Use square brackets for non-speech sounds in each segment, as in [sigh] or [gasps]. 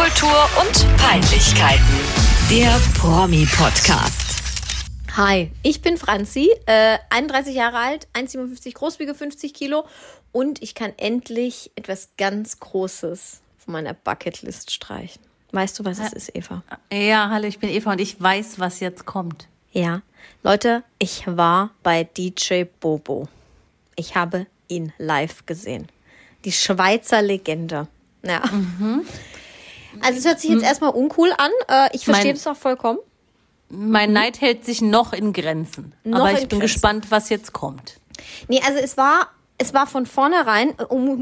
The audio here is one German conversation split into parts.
Popkultur und Peinlichkeiten. Der Promi-Podcast. Hi, ich bin Franzi, äh, 31 Jahre alt, 1,57 groß, wiege 50 Kilo und ich kann endlich etwas ganz Großes von meiner Bucketlist streichen. Weißt du, was es ist, Eva? Ja, hallo, ich bin Eva und ich weiß, was jetzt kommt. Ja, Leute, ich war bei DJ Bobo. Ich habe ihn live gesehen. Die Schweizer Legende. Ja. Also es hört sich jetzt erstmal uncool an. Äh, ich verstehe das auch vollkommen. Mein Neid hält sich noch in Grenzen. Noch aber ich bin Grenzen. gespannt, was jetzt kommt. Nee, also es war, es war von vornherein,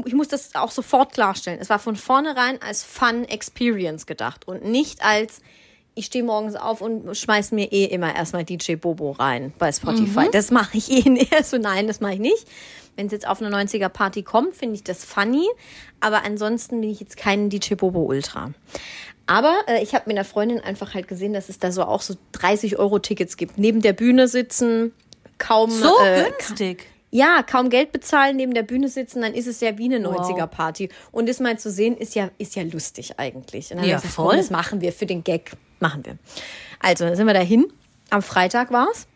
ich muss das auch sofort klarstellen, es war von vornherein als Fun Experience gedacht und nicht als, ich stehe morgens auf und schmeiß mir eh immer erstmal DJ Bobo rein bei Spotify. Das mache ich eh [laughs] nicht. So, nein, das mache ich nicht. Wenn es jetzt auf eine 90er Party kommt, finde ich das funny. Aber ansonsten bin ich jetzt kein DJ Bobo Ultra. Aber äh, ich habe mit einer Freundin einfach halt gesehen, dass es da so auch so 30 Euro Tickets gibt. Neben der Bühne sitzen, kaum So äh, günstig. ja, kaum Geld bezahlen, neben der Bühne sitzen, dann ist es ja wie eine 90er-Party. Und das mal zu sehen, ist ja, ist ja lustig eigentlich. Und dann Ja, gesagt, voll. Das machen wir für den Gag. Machen wir. Also, dann sind wir dahin. Am Freitag war's.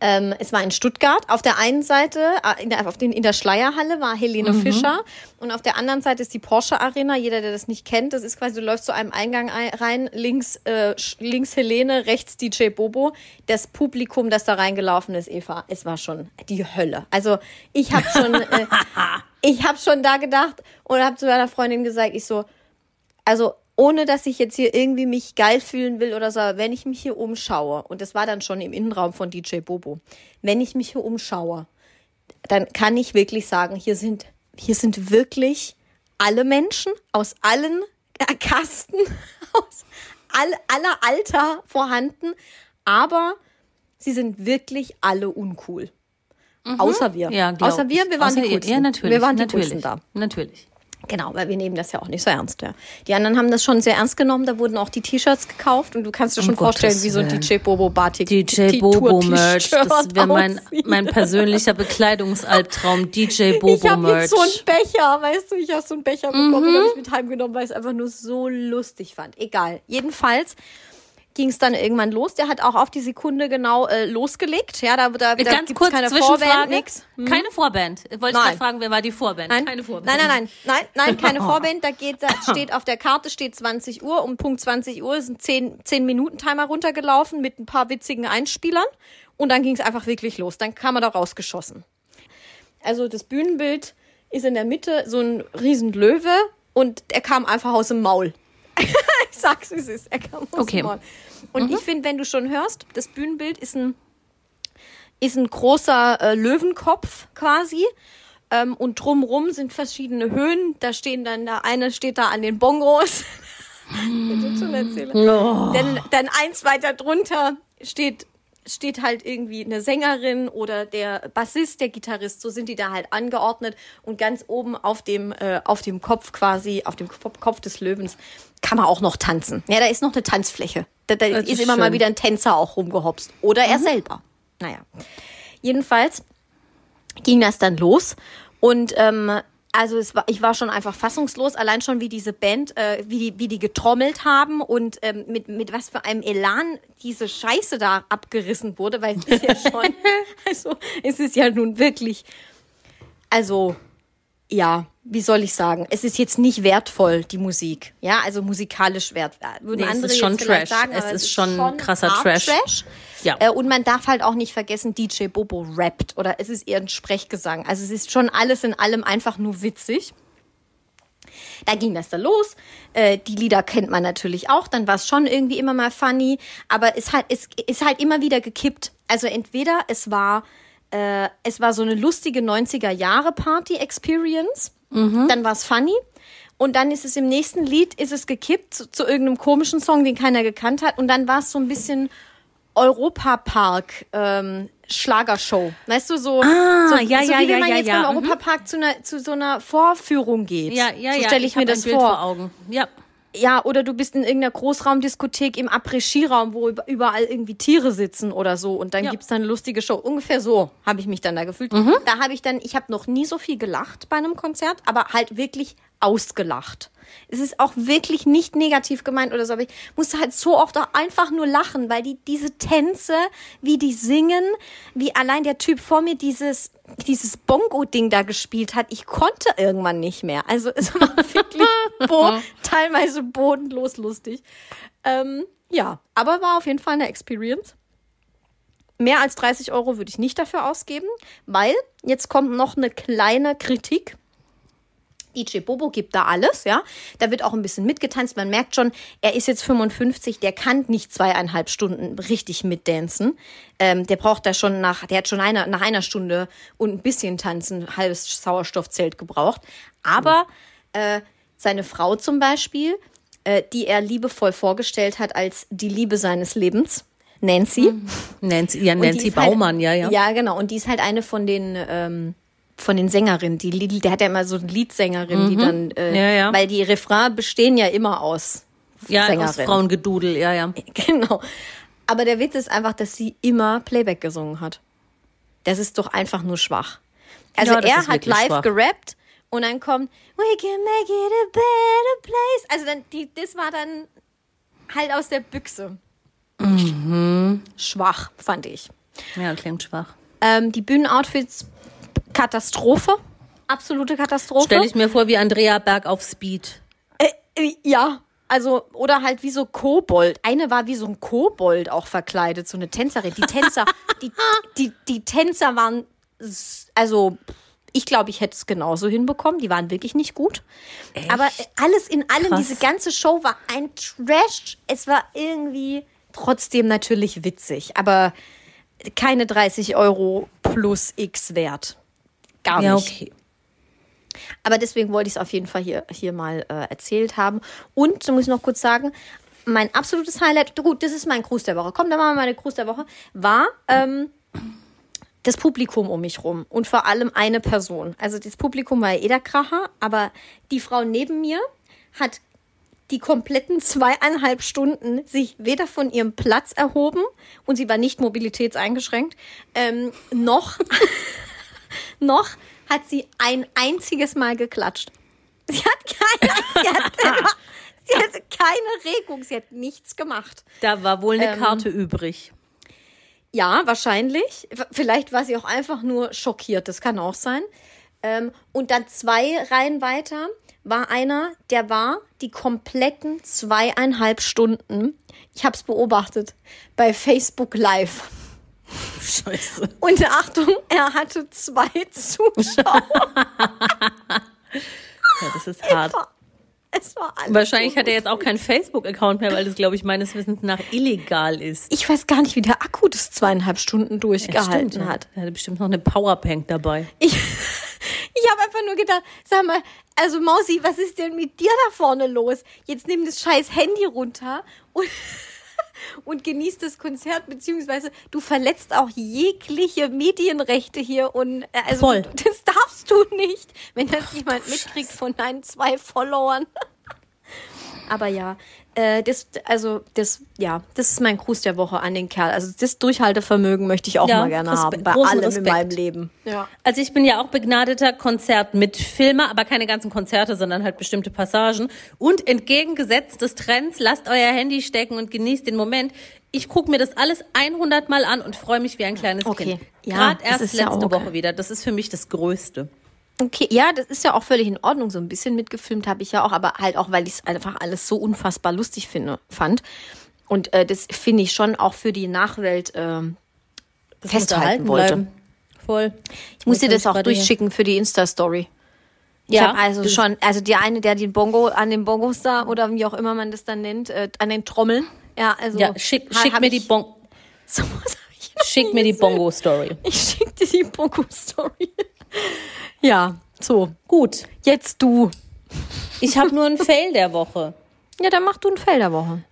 Ähm, es war in Stuttgart. Auf der einen Seite, äh, in der, auf den, in der Schleierhalle war Helene Mhm. Fischer. Und auf der anderen Seite ist die Porsche Arena. Jeder, der das nicht kennt, das ist quasi, du läufst zu einem Eingang ein, rein, links, äh, links Helene, rechts DJ Bobo. Das Publikum, das da reingelaufen ist, Eva, es war schon die Hölle. Also ich habe schon, äh, [laughs] ich habe schon da gedacht und habe zu meiner Freundin gesagt, ich so, also ohne dass ich jetzt hier irgendwie mich geil fühlen will oder so, aber wenn ich mich hier umschaue, und das war dann schon im Innenraum von DJ Bobo, wenn ich mich hier umschaue, dann kann ich wirklich sagen, hier sind, hier sind wirklich alle Menschen aus allen äh, Kasten, [laughs] aus all, aller Alter vorhanden, aber sie sind wirklich alle uncool. Außer wir. Ja, Außer wir, wir waren Außer die coolsten. Ja, natürlich. Wir waren die natürlich. coolsten da. Natürlich. Genau, weil wir nehmen das ja auch nicht so ernst. Ja. Die anderen haben das schon sehr ernst genommen. Da wurden auch die T-Shirts gekauft und du kannst dir schon Gottes vorstellen, wie so ein. DJ Bobo Batik DJ Bobo Merch, das wäre mein, mein persönlicher Bekleidungsalbtraum. [laughs] DJ Ich Bobo habe Merch. jetzt so einen Becher, weißt du, ich habe so einen Becher bekommen, den habe Mhm. ich mit heimgenommen, weil ich es einfach nur so lustig fand. Egal. Jedenfalls ging es dann irgendwann los. Der hat auch auf die Sekunde genau äh, losgelegt. Ja, da, da, da Ganz gibt's kurz keine. Vorband, nix. Hm? Keine Vorband. Wollte ich Nein. gerade fragen, wer war die Vorband? Nein, Keine Vorband. nein, nein, nein, nein, nein, keine [laughs] Vorband. Da geht, da steht auf der Karte steht 20 Uhr. Um Punkt 20 Uhr ein 10, 10 Minuten Timer runtergelaufen mit ein paar witzigen Einspielern und dann ging es einfach wirklich los. Dann kam er da rausgeschossen. Also das Bühnenbild ist in der Mitte so ein riesen Löwe und er kam einfach aus dem Maul. [laughs] ich sag's, wie es ist. Er kam aus Okay. Maul. Und ich finde, wenn du schon hörst, das Bühnenbild ist ein ist ein großer äh, Löwenkopf quasi. Ähm, und drumrum sind verschiedene Höhen. Da stehen dann, da eine steht da an den Bongos. [laughs] Bitte schon erzählen. Dann, dann eins weiter drunter steht, steht halt irgendwie eine Sängerin oder der Bassist, der Gitarrist. So sind die da halt angeordnet. Und ganz oben auf dem, äh, auf dem Kopf quasi, auf dem Kopf, des Löwens, kann man auch noch tanzen. Ja, da ist noch eine Tanzfläche. Da, da ist, ist immer mal schön. wieder ein Tänzer auch rumgehopst. Oder er selber. Naja. Jedenfalls ging das dann los und ähm, also es war, ich war schon einfach fassungslos, allein schon wie diese Band, äh, wie die, wie die getrommelt haben und ähm, mit, mit was für einem Elan diese Scheiße da abgerissen wurde, weil es ist ja [laughs] schon, also es ist ja nun wirklich, also ja, wie soll ich sagen? Es ist jetzt nicht wertvoll, die Musik. Ja, also musikalisch wert. Würden Nee, es ist schon Trash. Sagen, Es aber ist schon krasser hart Trash. Trash. Ja. Äh, und man darf halt auch nicht vergessen, DJ Bobo rappt oder es ist eher ein Sprechgesang. Also es ist schon alles in allem einfach nur witzig. Da ging das da los. Äh, die Lieder kennt man natürlich auch. Dann war es schon irgendwie immer mal funny. Aber es, hat, es ist halt immer wieder gekippt. Also entweder es war, äh, es war so eine lustige 90er-Jahre-Party-Experience. Dann war es funny. Und dann ist es im nächsten Lied, ist es gekippt zu, zu irgendeinem komischen Song, den keiner gekannt hat. Und dann war es so ein bisschen Europapark ähm, Schlagershow. Weißt du, so, Ah, so, ja, so ja, wie wenn ja, man ja, jetzt ja, beim mhm. Europapark zu, einer, zu so einer Vorführung geht. Ja, ja, so ja. stelle ich, mir hab das vor. vor Augen. Ja. Ja, oder du bist in irgendeiner Großraumdiskothek im Après-Ski-Raum, wo über- überall irgendwie Tiere sitzen oder so und dann Ja. gibt's dann eine lustige Show. Ungefähr so habe ich mich dann da gefühlt. Da habe ich dann, ich habe noch nie so viel gelacht bei einem Konzert, aber halt wirklich ausgelacht. Es ist auch wirklich nicht negativ gemeint oder so, aber ich musste halt so oft auch einfach nur lachen, weil die diese Tänze, wie die singen, wie allein der Typ vor mir dieses dieses Bongo-Ding da gespielt hat, ich konnte irgendwann nicht mehr. Also es war [laughs] wirklich bo teilweise bodenlos lustig. Ähm, ja, aber war auf jeden Fall eine Experience. Mehr als 30 Euro würde ich nicht dafür ausgeben, weil jetzt kommt noch eine kleine Kritik. DJ Bobo gibt da alles, ja. Da wird auch ein bisschen mitgetanzt. Man merkt schon, er ist jetzt 55, der kann nicht zweieinhalb Stunden richtig mitdancen. Ähm, der braucht da schon nach, der hat schon eine, nach einer Stunde und ein bisschen tanzen, ein halbes Sauerstoffzelt gebraucht. Aber äh, seine Frau zum Beispiel, äh, die er liebevoll vorgestellt hat als die Liebe seines Lebens, Nancy. Mhm. Nancy, ja, Nancy Baumann, halt, ja, ja. Ja, genau. Und die ist halt eine von den ähm, von den Sängerinnen, die der hat ja immer so eine Liedsängerin, mhm. die dann, äh, ja, ja. weil die Refrain bestehen ja immer aus ja, Sängerinnen. aus Frauengedudel, ja, ja. [laughs] Genau. Aber der Witz ist einfach, dass sie immer Playback gesungen hat. Das ist doch einfach nur schwach. Also ja, er hat live schwach. gerappt und dann kommt We can make it a better place. Also dann die, das war dann halt aus der Büchse. Mhm. Schwach, fand ich. Ja, klingt schwach. Ähm, die Bühnenoutfits Katastrophe. Absolute Katastrophe. Stelle ich mir vor wie Andrea Berg auf Speed. Äh, äh, ja, also, oder halt wie so Kobold. Eine war wie so ein Kobold auch verkleidet, so eine Tänzerin. Die Tänzer, [laughs] die, die, die Tänzer waren, also, ich glaube, ich hätte es genauso hinbekommen. Die waren wirklich nicht gut. Echt? Aber alles in allem, Krass. diese ganze Show war ein Trash. Es war irgendwie trotzdem natürlich witzig, aber keine 30 Euro plus X wert. Gar nicht. Ja, okay. Aber deswegen wollte ich es auf jeden Fall hier, hier mal äh, erzählt haben. Und, da muss ich noch kurz sagen, mein absolutes Highlight, gut, das ist mein Gruß der Woche. Komm, dann machen wir meine Gruß der Woche. War ähm, das Publikum um mich rum und vor allem eine Person. Also das Publikum war ja eh der Kracher, aber die Frau neben mir hat die kompletten zweieinhalb Stunden sich weder von ihrem Platz erhoben und sie war nicht mobilitätseingeschränkt, ähm, noch noch hat sie ein einziges Mal geklatscht. Sie hat keine, sie hat, [laughs] sie hatte keine Regung, sie hat nichts gemacht. Da war wohl eine ähm, Karte übrig. Ja, wahrscheinlich. Vielleicht war sie auch einfach nur schockiert, das kann auch sein. Ähm, und dann zwei Reihen weiter war einer, der war die kompletten zweieinhalb Stunden, ich habe es beobachtet, bei Facebook Live. Scheiße. Und Achtung, er hatte zwei Zuschauer. ja, das ist hart. Es war alles Wahrscheinlich so hat er jetzt auch keinen Facebook-Account mehr, weil das, glaube ich, meines Wissens nach illegal ist. Ich weiß gar nicht, wie der Akku das zweieinhalb Stunden durchgehalten ja, hat. Er hatte bestimmt noch eine Powerbank dabei. Ich, [laughs] ich habe einfach nur gedacht, sag mal, also Mausi, was ist denn mit dir da vorne los? Jetzt nimm das scheiß Handy runter und und genießt das Konzert, beziehungsweise du verletzt auch jegliche Medienrechte hier und äh, also Voll. Das darfst du nicht, wenn das jemand mitkriegt von deinen zwei Followern. Aber ja, äh, das, also das, ja, das ist mein Gruß der Woche an den Kerl. Also das Durchhaltevermögen möchte ich auch ja, mal gerne haben bei allem Respekt. in meinem Leben. Ja. Also ich bin ja auch begnadeter Konzertmitfilmer, aber keine ganzen Konzerte, sondern halt bestimmte Passagen. Und entgegengesetzt des Trends, lasst euer Handy stecken und genießt den Moment. Ich gucke mir das alles 100 Mal an und freue mich wie ein kleines okay. Kind. Ja, Gerade erst letzte ja okay. Woche wieder. Das ist für mich das Größte. Okay, ja, das ist ja auch völlig in Ordnung. So ein bisschen mitgefilmt habe ich ja auch, aber halt auch, weil ich es einfach alles so unfassbar lustig finde, fand. Und äh, das finde ich schon auch für die Nachwelt äh, festhalten wollte. Bleiben. Voll. Ich muss dir das auch durchschicken für die Insta-Story. Ja, also schon, also die eine, der den Bongo an den Bongos da oder wie auch immer man das dann nennt, äh, an den Trommeln. Ja, also. Ja, schick, schick mir die Bongo. [laughs] So Schick mir die Bongo-Story. Ich schick dir die Bongo-Story. Ja, so. Gut. Jetzt du. Ich habe nur einen Fail der Woche. Ja, dann mach du einen Fail der Woche.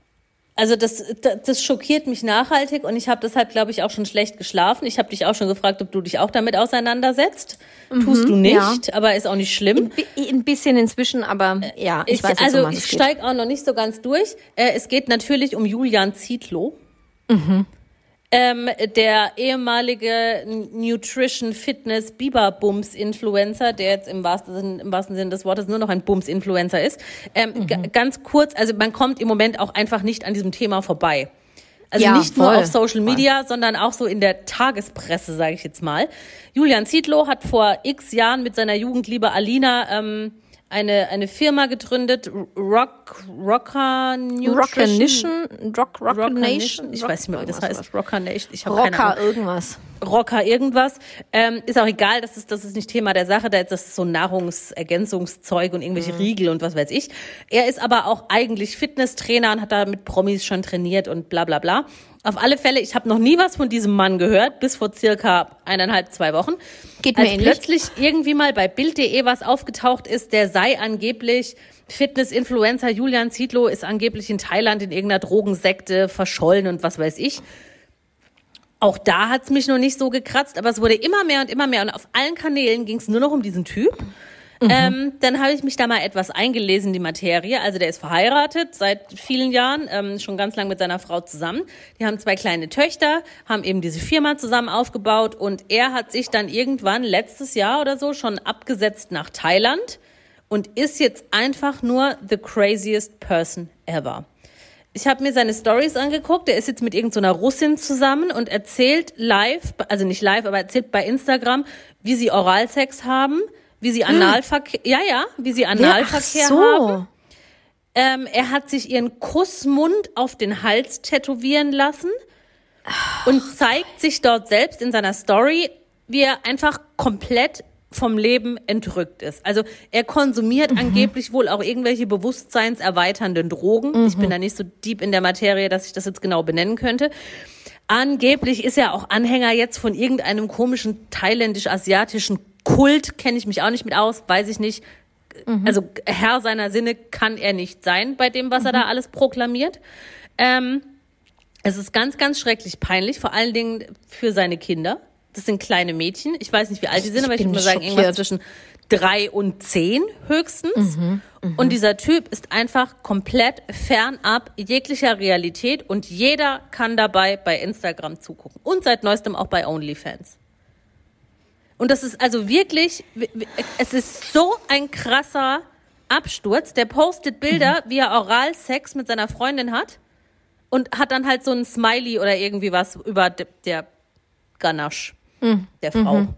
Also das, das, das schockiert mich nachhaltig und ich habe deshalb, glaube ich, auch schon schlecht geschlafen. Ich habe dich auch schon gefragt, ob du dich auch damit auseinandersetzt. Mhm, Tust du nicht, ja. aber ist auch nicht schlimm. Ein, ein bisschen inzwischen, aber ja, ich, ich weiß Also um ich steige auch noch nicht so ganz durch. Äh, es geht natürlich um Julian Zietlow. Mhm. Ähm, der ehemalige Nutrition Fitness Biber Bums Influencer, der jetzt im wahrsten, im wahrsten Sinne des Wortes nur noch ein Bums Influencer ist. Ähm, mhm. Ganz kurz, also man kommt im Moment auch einfach nicht an diesem Thema vorbei. Also ja, nicht voll, nur auf Social Media, voll. sondern auch so in der Tagespresse, sage ich jetzt mal. Julian Zietlow hat vor x Jahren mit seiner Jugendliebe Alina ähm, eine, eine Firma gegründet, Rock, Rocker Nutrition. Rock, Rock, Rocker Nation. Ich weiß nicht mehr, wie das heißt. Rocker Nation. Ich Rocker keine irgendwas. Rocker irgendwas. Ähm, ist auch egal, das ist, das ist nicht Thema der Sache, das ist so Nahrungsergänzungszeug und irgendwelche mhm. Riegel und was weiß ich. Er ist aber auch eigentlich Fitnesstrainer und hat da mit Promis schon trainiert und bla bla bla. Auf alle Fälle, ich habe noch nie was von diesem Mann gehört, bis vor circa eineinhalb, zwei Wochen. Geht mir Als ähnlich. plötzlich irgendwie mal bei Bild.de was aufgetaucht ist, der sei angeblich Fitness-Influencer Julian Zietlow ist angeblich in Thailand in irgendeiner Drogensekte verschollen und was weiß ich. Auch da hat's mich noch nicht so gekratzt, aber es wurde immer mehr und immer mehr und auf allen Kanälen ging's nur noch um diesen Typ. Mhm. Ähm, dann habe ich mich da mal etwas eingelesen, die Materie. Also der ist verheiratet seit vielen Jahren, ähm, schon ganz lang mit seiner Frau zusammen. Die haben zwei kleine Töchter, haben eben diese Firma zusammen aufgebaut und er hat sich dann irgendwann letztes Jahr oder so schon abgesetzt nach Thailand und ist jetzt einfach nur the craziest person ever. Ich habe mir seine Stories angeguckt. Er ist jetzt mit irgendeiner so Russin zusammen und erzählt live, also nicht live, aber erzählt bei Instagram, wie sie Oralsex haben wie sie Analverkehr, ja, ja, wie sie Analverkehr ja, so. haben. Ähm, er hat sich ihren Kussmund auf den Hals tätowieren lassen und zeigt sich dort selbst in seiner Story, wie er einfach komplett vom Leben entrückt ist. Also er konsumiert mhm. angeblich wohl auch irgendwelche bewusstseinserweiternden Drogen. Mhm. Ich bin mhm. da nicht so deep in der Materie, dass ich das jetzt genau benennen könnte. Angeblich ist er auch Anhänger jetzt von irgendeinem komischen thailändisch-asiatischen Kult kenne ich mich auch nicht mit aus, weiß ich nicht. Mhm. Also Herr seiner Sinne kann er nicht sein bei dem, was mhm. er da mhm. alles proklamiert. Ähm, es ist ganz, ganz schrecklich peinlich, vor allen Dingen für seine Kinder. Das sind kleine Mädchen. Ich weiß nicht, wie alt die sind, aber ich würde mal sagen, irgendwas zwischen drei und zehn höchstens. Mhm, mh. Und dieser Typ ist einfach komplett fernab jeglicher Realität und jeder kann dabei bei Instagram zugucken. Und seit neuestem auch bei OnlyFans. Und das ist also wirklich, es ist so ein krasser Absturz. Der postet Bilder, mhm. wie er Oralsex mit seiner Freundin hat und hat dann halt so ein Smiley oder irgendwie was über der Ganache mhm. der Frau. Mhm.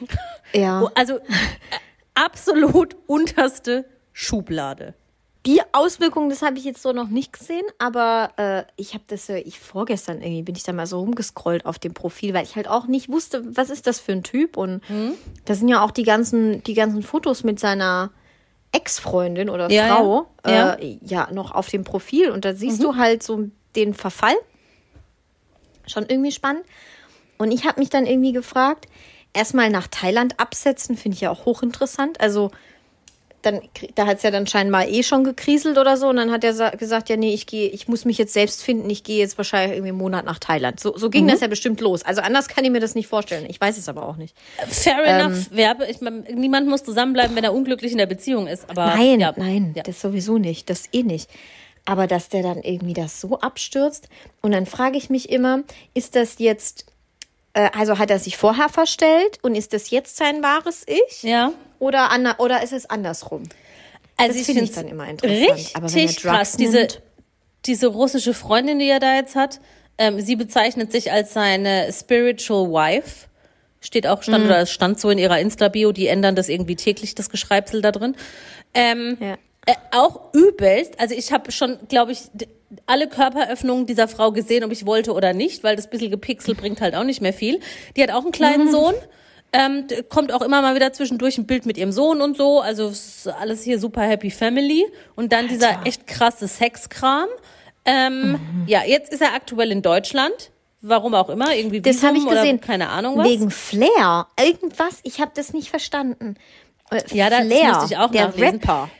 [laughs] Ja. Also äh, absolut unterste Schublade die Auswirkungen, das habe ich jetzt so noch nicht gesehen, aber äh, ich habe das, äh, ich vorgestern irgendwie bin ich da mal so rumgescrollt auf dem Profil, weil ich halt auch nicht wusste, was ist das für ein Typ und mhm. da sind ja auch die ganzen, die ganzen Fotos mit seiner Ex-Freundin oder ja, Frau ja. Äh, ja. noch auf dem Profil und da siehst mhm. du halt so den Verfall. Schon irgendwie spannend. Und ich habe mich dann irgendwie gefragt, erstmal nach Thailand absetzen, finde ich ja auch hochinteressant. Also dann, da hat es ja dann scheinbar eh schon gekriselt oder so. Und dann hat er gesagt, ja, nee, ich gehe, ich muss mich jetzt selbst finden, ich gehe jetzt wahrscheinlich irgendwie einen Monat nach Thailand. So, so ging mhm. das ja bestimmt los. Also anders kann ich mir das nicht vorstellen. Ich weiß es aber auch nicht. Fair ähm, enough. Werbe, ich mein, niemand muss zusammenbleiben, wenn er unglücklich in der Beziehung ist. Aber, nein, ja. nein, ja. das sowieso nicht. Das eh nicht. Aber dass der dann irgendwie das so abstürzt. Und dann frage ich mich immer, ist das jetzt also hat er sich vorher verstellt und ist das jetzt sein wahres Ich? Ja. Oder, an, oder ist es andersrum? Also das ich finde ich dann immer interessant. Richtig Aber wenn krass. Diese, diese russische Freundin, die er da jetzt hat, ähm, sie bezeichnet sich als seine spiritual wife. Steht auch, stand, mhm. oder es stand so in ihrer Insta-Bio, die ändern das irgendwie täglich, das Geschreibsel da drin. Ähm, ja. Äh, auch übelst, also ich habe schon, glaube ich, alle Körperöffnungen dieser Frau gesehen, ob ich wollte oder nicht, weil das bisschen gepixelt bringt halt auch nicht mehr viel. Die hat auch einen kleinen mhm. Sohn. Ähm, kommt auch immer mal wieder zwischendurch ein Bild mit ihrem Sohn und so. Also alles hier super happy family. Und dann dieser echt krasse Sexkram. Ähm, mhm. Ja, jetzt ist er aktuell in Deutschland. Warum auch immer, irgendwie Das habe ich gesehen. keine Ahnung was. Wegen Flair. Irgendwas, ich habe das nicht verstanden. Äh, ja, das Flair, musste ich auch der nachlesen. Rapper.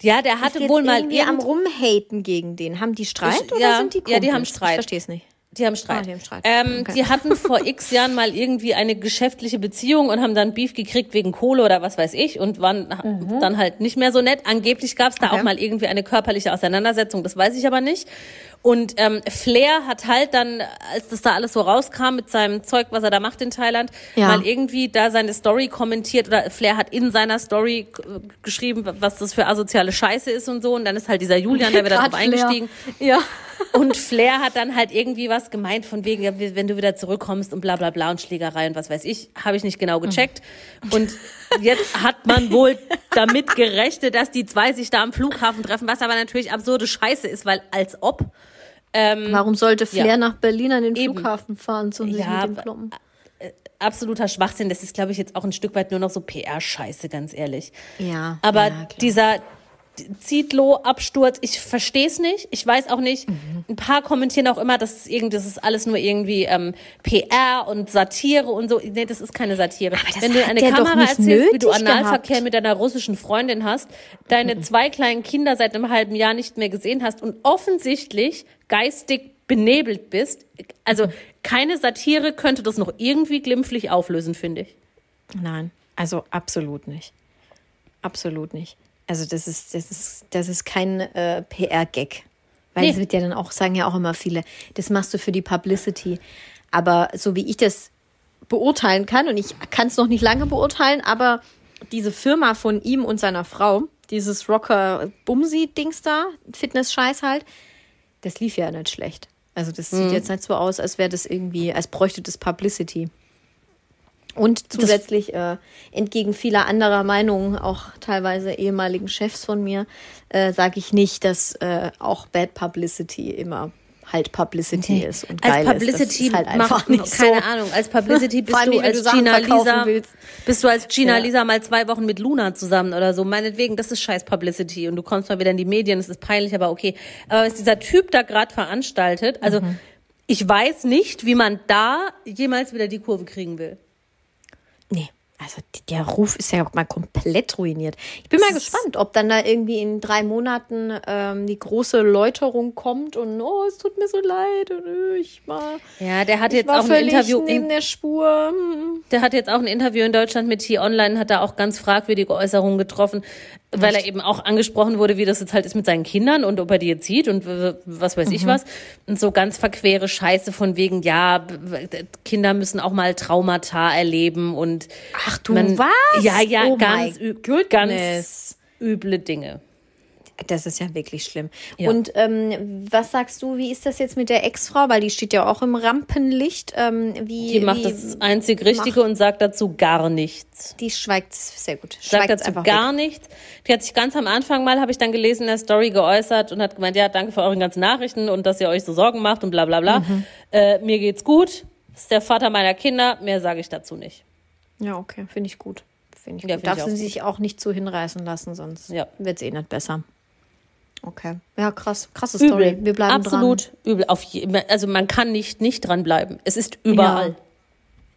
Ja, der hatte wohl mal irgendwie am rumhaten gegen den. Haben die Streit ich, oder ja, sind die Kumpels? Ja, die haben Streit. Ich verstehe es nicht. Die haben Streit. Ah, die, haben Streit. Ähm, okay. die hatten vor [laughs] x Jahren mal irgendwie eine geschäftliche Beziehung und haben dann Beef gekriegt wegen Kohle oder was weiß ich und waren mhm. dann halt nicht mehr so nett. Angeblich gab es da okay. auch mal irgendwie eine körperliche Auseinandersetzung, das weiß ich aber nicht. Und ähm, Flair hat halt dann, als das da alles so rauskam mit seinem Zeug, was er da macht in Thailand, Ja. mal irgendwie da seine Story kommentiert oder Flair hat in seiner Story äh, geschrieben, was das für asoziale Scheiße ist und so. Und dann ist halt dieser Julian, der wieder [laughs] drauf eingestiegen. Ja. [laughs] Und Flair hat dann halt irgendwie was gemeint von wegen, wenn du wieder zurückkommst und bla bla bla und Schlägerei und was weiß ich, habe ich nicht genau gecheckt. Und jetzt hat man wohl damit gerechnet, dass die zwei sich da am Flughafen treffen, was aber natürlich absurde Scheiße ist, weil als ob. Warum sollte Flair Ja. nach Berlin an den Eben. Flughafen fahren, um sich Ja, mit dem kloppen? Absoluter Schwachsinn. Das ist, glaube ich, jetzt auch ein Stück weit nur noch so PR-Scheiße, ganz ehrlich. Ja, Aber ja, dieser Zitlo-Absturz, ich verstehe es nicht. Ich weiß auch nicht. Mhm. Ein paar kommentieren auch immer, das ist, irgendwie, das ist alles nur irgendwie ähm, PR und Satire und so. Nee, das ist keine Satire. Wenn du eine Kamera erzählst, wie du Analverkehr gehabt. mit deiner russischen Freundin hast, Mhm. deine zwei kleinen Kinder seit einem halben Jahr nicht mehr gesehen hast und offensichtlich geistig benebelt bist, also keine Satire könnte das noch irgendwie glimpflich auflösen, finde ich. Nein, also absolut nicht. Absolut nicht. Also das ist, das ist, das ist kein äh, PR-Gag. Weil Nee. es wird ja dann auch, sagen ja auch immer viele, das machst du für die Publicity. Aber so wie ich das beurteilen kann, und ich kann es noch nicht lange beurteilen, aber diese Firma von ihm und seiner Frau, dieses Rocker Bumsi-Dings da, Fitness-Scheiß halt, das lief ja nicht schlecht. Also das sieht jetzt nicht so aus, als wäre das irgendwie, als bräuchte das Publicity. Und zusätzlich äh, entgegen vieler anderer Meinungen, auch teilweise ehemaligen Chefs von mir, äh, sage ich nicht, dass äh, auch Bad Publicity immer halt Publicity ist und geil als Publicity ist. Das ist halt einfach macht, nicht so. keine Ahnung, als Publicity [laughs] bist allem, du du als Sachen Gina Lisa, willst. bist du als Gina Ja. Lisa mal zwei Wochen mit Luna zusammen oder so. Meinetwegen, das ist scheiß Publicity und du kommst mal wieder in die Medien, das ist peinlich, aber okay. Aber was dieser Typ da gerade veranstaltet, also Mhm. ich weiß nicht, wie man da jemals wieder die Kurve kriegen will. Nee, also der Ruf ist ja mal komplett ruiniert. Ich bin mal Das ist- gespannt, ob dann da irgendwie in drei Monaten ähm, die große Läuterung kommt und oh, es tut mir so leid und äh, ich war, Ja, der hat jetzt auch ein Interview neben in, der Spur. Hm. Der hat jetzt auch ein Interview in Deutschland mit T-Online, hat da auch ganz fragwürdige Äußerungen getroffen, weil er eben auch angesprochen wurde, wie das jetzt halt ist mit seinen Kindern und ob er die jetzt sieht und was weiß Mhm. ich was. Und so ganz verquere Scheiße von wegen, ja, Kinder müssen auch mal Traumata erleben und Ach du man, was? Ja, ja, Oh ganz, ganz üble Dinge. Das ist ja wirklich schlimm. Ja. Und ähm, was sagst du, wie ist das jetzt mit der Ex-Frau? Weil die steht ja auch im Rampenlicht. Ähm, wie, Die macht wie, das einzig Richtige und sagt dazu gar nichts. Die schweigt sehr gut. sagt Schweigt dazu einfach gar weg. nichts. Die hat sich ganz am Anfang mal, habe ich dann gelesen, in der Story geäußert und hat gemeint, ja, danke für eure ganzen Nachrichten und dass ihr euch so Sorgen macht und bla bla bla. Mhm. Äh, mir geht's gut. Ist der Vater meiner Kinder. Mehr sage ich dazu nicht. Ja, okay, finde ich gut. Finde ich Ja, gut. find ich Darf auch sie sich auch nicht zu hinreißen lassen, sonst Ja. wird es eh nicht besser. Okay. Ja, krass. Krasse Story. Übel. Wir bleiben Absolut übel. Auf je, also man kann nicht nicht dranbleiben. Es ist überall. dran.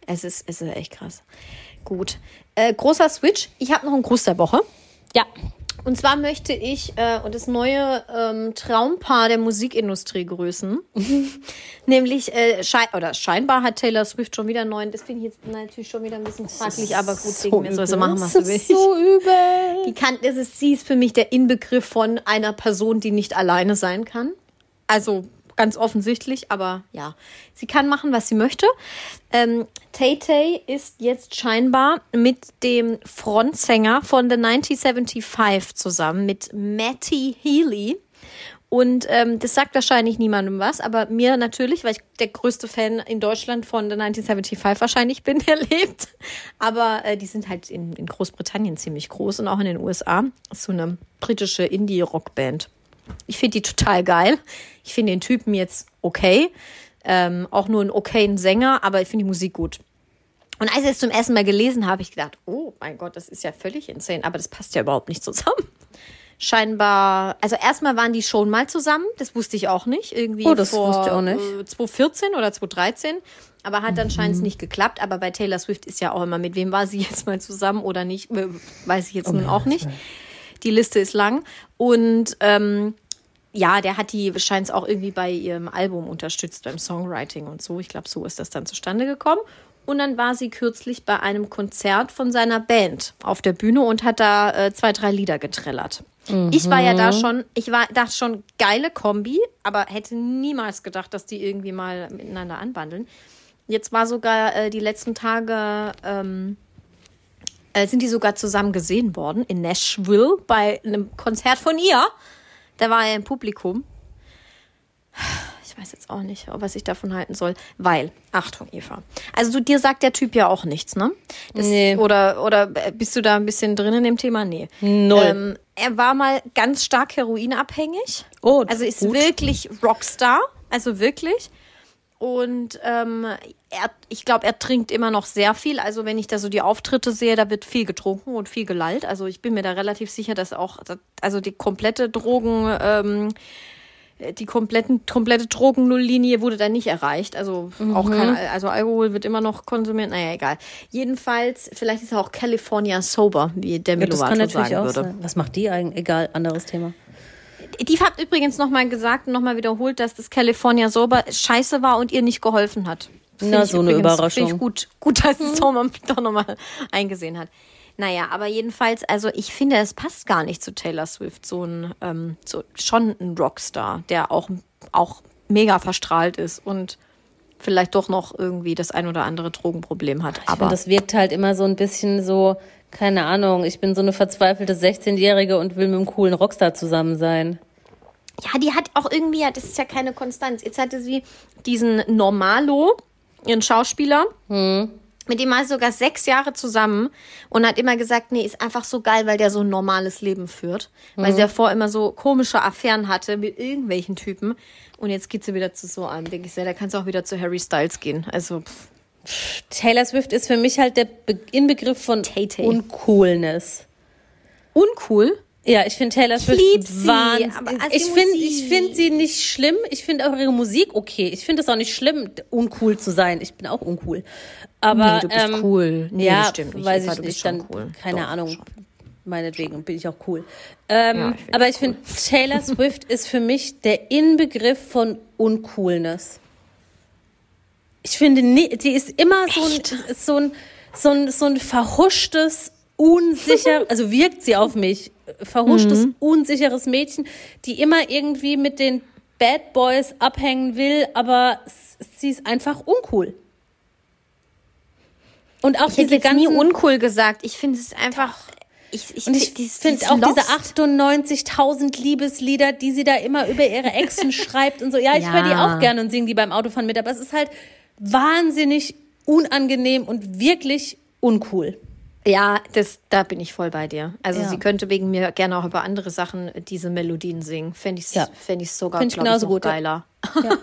Es ist, es ist echt krass. Gut. Äh, großer Switch. Ich habe noch einen Gruß der Woche. Ja. Und zwar möchte ich äh, das neue ähm, Traumpaar der Musikindustrie grüßen. [laughs] Nämlich, äh, schei oder scheinbar hat Taylor Swift schon wieder einen neuen. Das finde ich jetzt natürlich schon wieder ein bisschen fraglich, aber gut, wegen mir soll sie machen, was sie will. So übel. Die kann, das ist, sie ist für mich der Inbegriff von einer Person, die nicht alleine sein kann. Also ganz offensichtlich, aber ja, sie kann machen, was sie möchte. Ähm, Tay Tay ist jetzt scheinbar mit dem Frontsänger von The 1975 zusammen, mit Matty Healy. Und ähm, das sagt wahrscheinlich niemandem was, aber mir natürlich, weil ich der größte Fan in Deutschland von The 1975 wahrscheinlich bin, [laughs] der lebt. Aber äh, die sind halt in, in Großbritannien ziemlich groß und auch in den USA. Ist so eine britische Indie-Rockband. Ich finde die total geil. Ich finde den Typen jetzt okay. Ähm, auch nur einen okayen Sänger, aber ich finde die Musik gut. Und als ich es zum ersten Mal gelesen habe, habe ich gedacht, oh mein Gott, das ist ja völlig insane, aber das passt ja überhaupt nicht zusammen. Scheinbar, also erstmal waren die schon mal zusammen, das wusste ich auch nicht. Irgendwie Oh, das vor wusste ich auch nicht. äh, 2014 oder 2013, aber hat anscheinend es nicht geklappt. Aber bei Taylor Swift ist ja auch immer, mit wem war sie jetzt mal zusammen oder nicht, äh, weiß ich jetzt nun auch nicht. Die Liste ist lang. Und ähm, ja, der hat die scheint es auch irgendwie bei ihrem Album unterstützt, beim Songwriting und so. Ich glaube, so ist das dann zustande gekommen. Und dann war sie kürzlich bei einem Konzert von seiner Band auf der Bühne und hat da äh, zwei, drei Lieder getrellert. Ich war ja da schon, ich war da schon geile Kombi, aber hätte niemals gedacht, dass die irgendwie mal miteinander anbandeln. Jetzt war sogar äh, die letzten Tage, ähm, äh, sind die sogar zusammen gesehen worden in Nashville bei einem Konzert von ihr. Da war er im Publikum. Ich weiß jetzt auch nicht, was ich davon halten soll, weil, Achtung, Eva. Also du, dir sagt der Typ ja auch nichts, ne? Das, Nee. Oder, oder bist du da ein bisschen drin in dem Thema? Nee. Null. Ähm, er war mal ganz stark heroinabhängig. Oh, also ist gut. wirklich Rockstar. Also wirklich. Und ähm, er, ich glaube, er trinkt immer noch sehr viel. Also wenn ich da so die Auftritte sehe, da wird viel getrunken und viel gelallt. Also ich bin mir da relativ sicher, dass auch, also die komplette Drogen, ähm, die kompletten, komplette Drogennulllinie wurde da nicht erreicht. Also auch Mhm. kein, also Alkohol wird immer noch konsumiert. Naja, egal. Jedenfalls, vielleicht ist er auch California sober, wie der Ja, das kann Lovato natürlich sagen auch würde. sein. Was macht die eigentlich? Egal, anderes Thema. Die hat übrigens nochmal gesagt und nochmal wiederholt, dass das California Sober scheiße war und ihr nicht geholfen hat. Find Na, ich so eine übrigens- Überraschung. Find ich gut, gut, dass es Sommer doch nochmal eingesehen hat. Naja, aber jedenfalls, also ich finde, es passt gar nicht zu Taylor Swift, so ein, ähm, so, schon ein Rockstar, der auch, auch mega verstrahlt ist und vielleicht doch noch irgendwie das ein oder andere Drogenproblem hat. Ich aber finde, das wirkt halt immer so ein bisschen so, keine Ahnung, ich bin so eine verzweifelte 16-Jährige und will mit einem coolen Rockstar zusammen sein. Ja, die hat auch irgendwie, ja, das ist ja keine Konstanz. Jetzt hatte sie diesen Normalo, ihren Schauspieler, mit dem war sie sogar sechs Jahre zusammen und hat immer gesagt, nee, ist einfach so geil, weil der so ein normales Leben führt. Weil sie davor immer so komische Affären hatte mit irgendwelchen Typen. Und jetzt geht sie wieder zu so einem. Denke ich, ja, da kannst du auch wieder zu Harry Styles gehen. Also, pff, Taylor Swift ist für mich halt der Be Inbegriff von Tay-Tay. Uncoolness. uncool. Ja, ich finde Taylor Swift wahnsinnig. aber also Ich finde ich find sie nicht schlimm. Ich finde auch ihre Musik okay. Ich finde es auch nicht schlimm, uncool zu sein. Ich bin auch uncool. Aber Nee, du bist ähm, cool. Nee, ja, das stimmt nicht. weiß Eva, ich du bist nicht. schon Dann cool. keine Doch, Ahnung. schon. Meinetwegen bin ich auch cool. Ähm, Ja, ich aber ich finde, Taylor [laughs] Swift ist für mich der Inbegriff von Uncoolness. Ich finde, die ist immer so ein, so ein, so ein, so ein verhuschtes, unsicher, [laughs] also wirkt sie auf mich, verhuschtes, Mhm. unsicheres Mädchen, die immer irgendwie mit den Bad Boys abhängen will, aber sie ist einfach uncool. Und auch Ich diese ganzen nie uncool gesagt. Ich finde es einfach. Ich, ich, und ich die finde auch diese lost. 98.000 Liebeslieder, die sie da immer über ihre Exen [laughs] schreibt und so. Ja, ich Ja. höre die auch gerne und singe die beim Autofahren mit, aber es ist halt wahnsinnig unangenehm und wirklich uncool. Ja, das, da bin ich voll bei dir. Also Ja. sie könnte wegen mir gerne auch über andere Sachen diese Melodien singen. Fände ich, Ja. fänd ich sogar, Find ich glaube ich, genauso noch gut, ja. geiler. [laughs]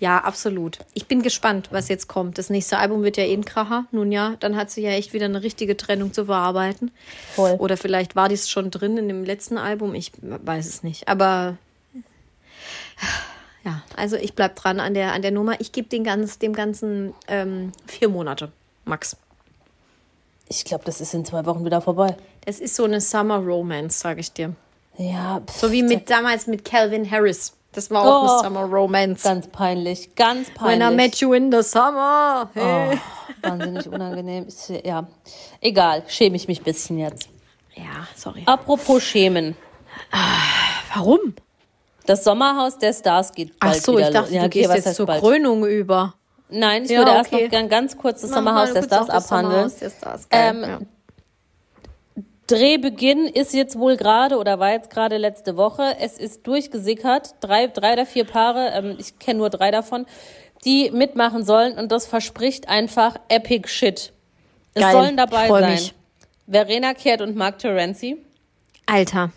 Ja. absolut. Ich bin gespannt, was jetzt kommt. Das nächste Album wird ja eh ein Kracher. Nun ja, dann hat sie ja echt wieder eine richtige Trennung zu verarbeiten. Voll. Oder vielleicht war dies schon drin in dem letzten Album. Ich weiß es nicht. Aber ja, also ich bleib dran an der, an der Nummer. Ich gebe ganz, dem Ganzen ähm, vier Monate, Max. Ich glaube, das ist in zwei Wochen wieder vorbei. Das ist so eine Summer Romance, sage ich dir. Ja, pff, So wie mit damals mit Calvin Harris. Das war auch Oh. eine Summer Romance. ganz peinlich, ganz When I peinlich. met you in the summer. Hey. oh, wahnsinnig unangenehm. Ist, ja, egal, schäme ich mich ein bisschen jetzt. Ja, sorry. Apropos schämen. Warum? Das Sommerhaus der Stars geht Ach bald so, wieder ich dachte. Ja, du okay, gehst was jetzt zur bald? Krönung über. Nein, ich Ja, würde erst okay. noch gern ganz kurz das Mach Sommerhaus der Stars abhandeln. Sommerhaus der Stars. Ähm, ja. Drehbeginn ist jetzt wohl gerade oder war jetzt gerade letzte Woche. Es ist durchgesickert. Drei, drei oder vier Paare, ähm, ich kenne nur drei davon, die mitmachen sollen und das verspricht einfach epic shit. Es Geil, sollen dabei sein. mich. Verena Kehrt und Mark Terenzi. Alter.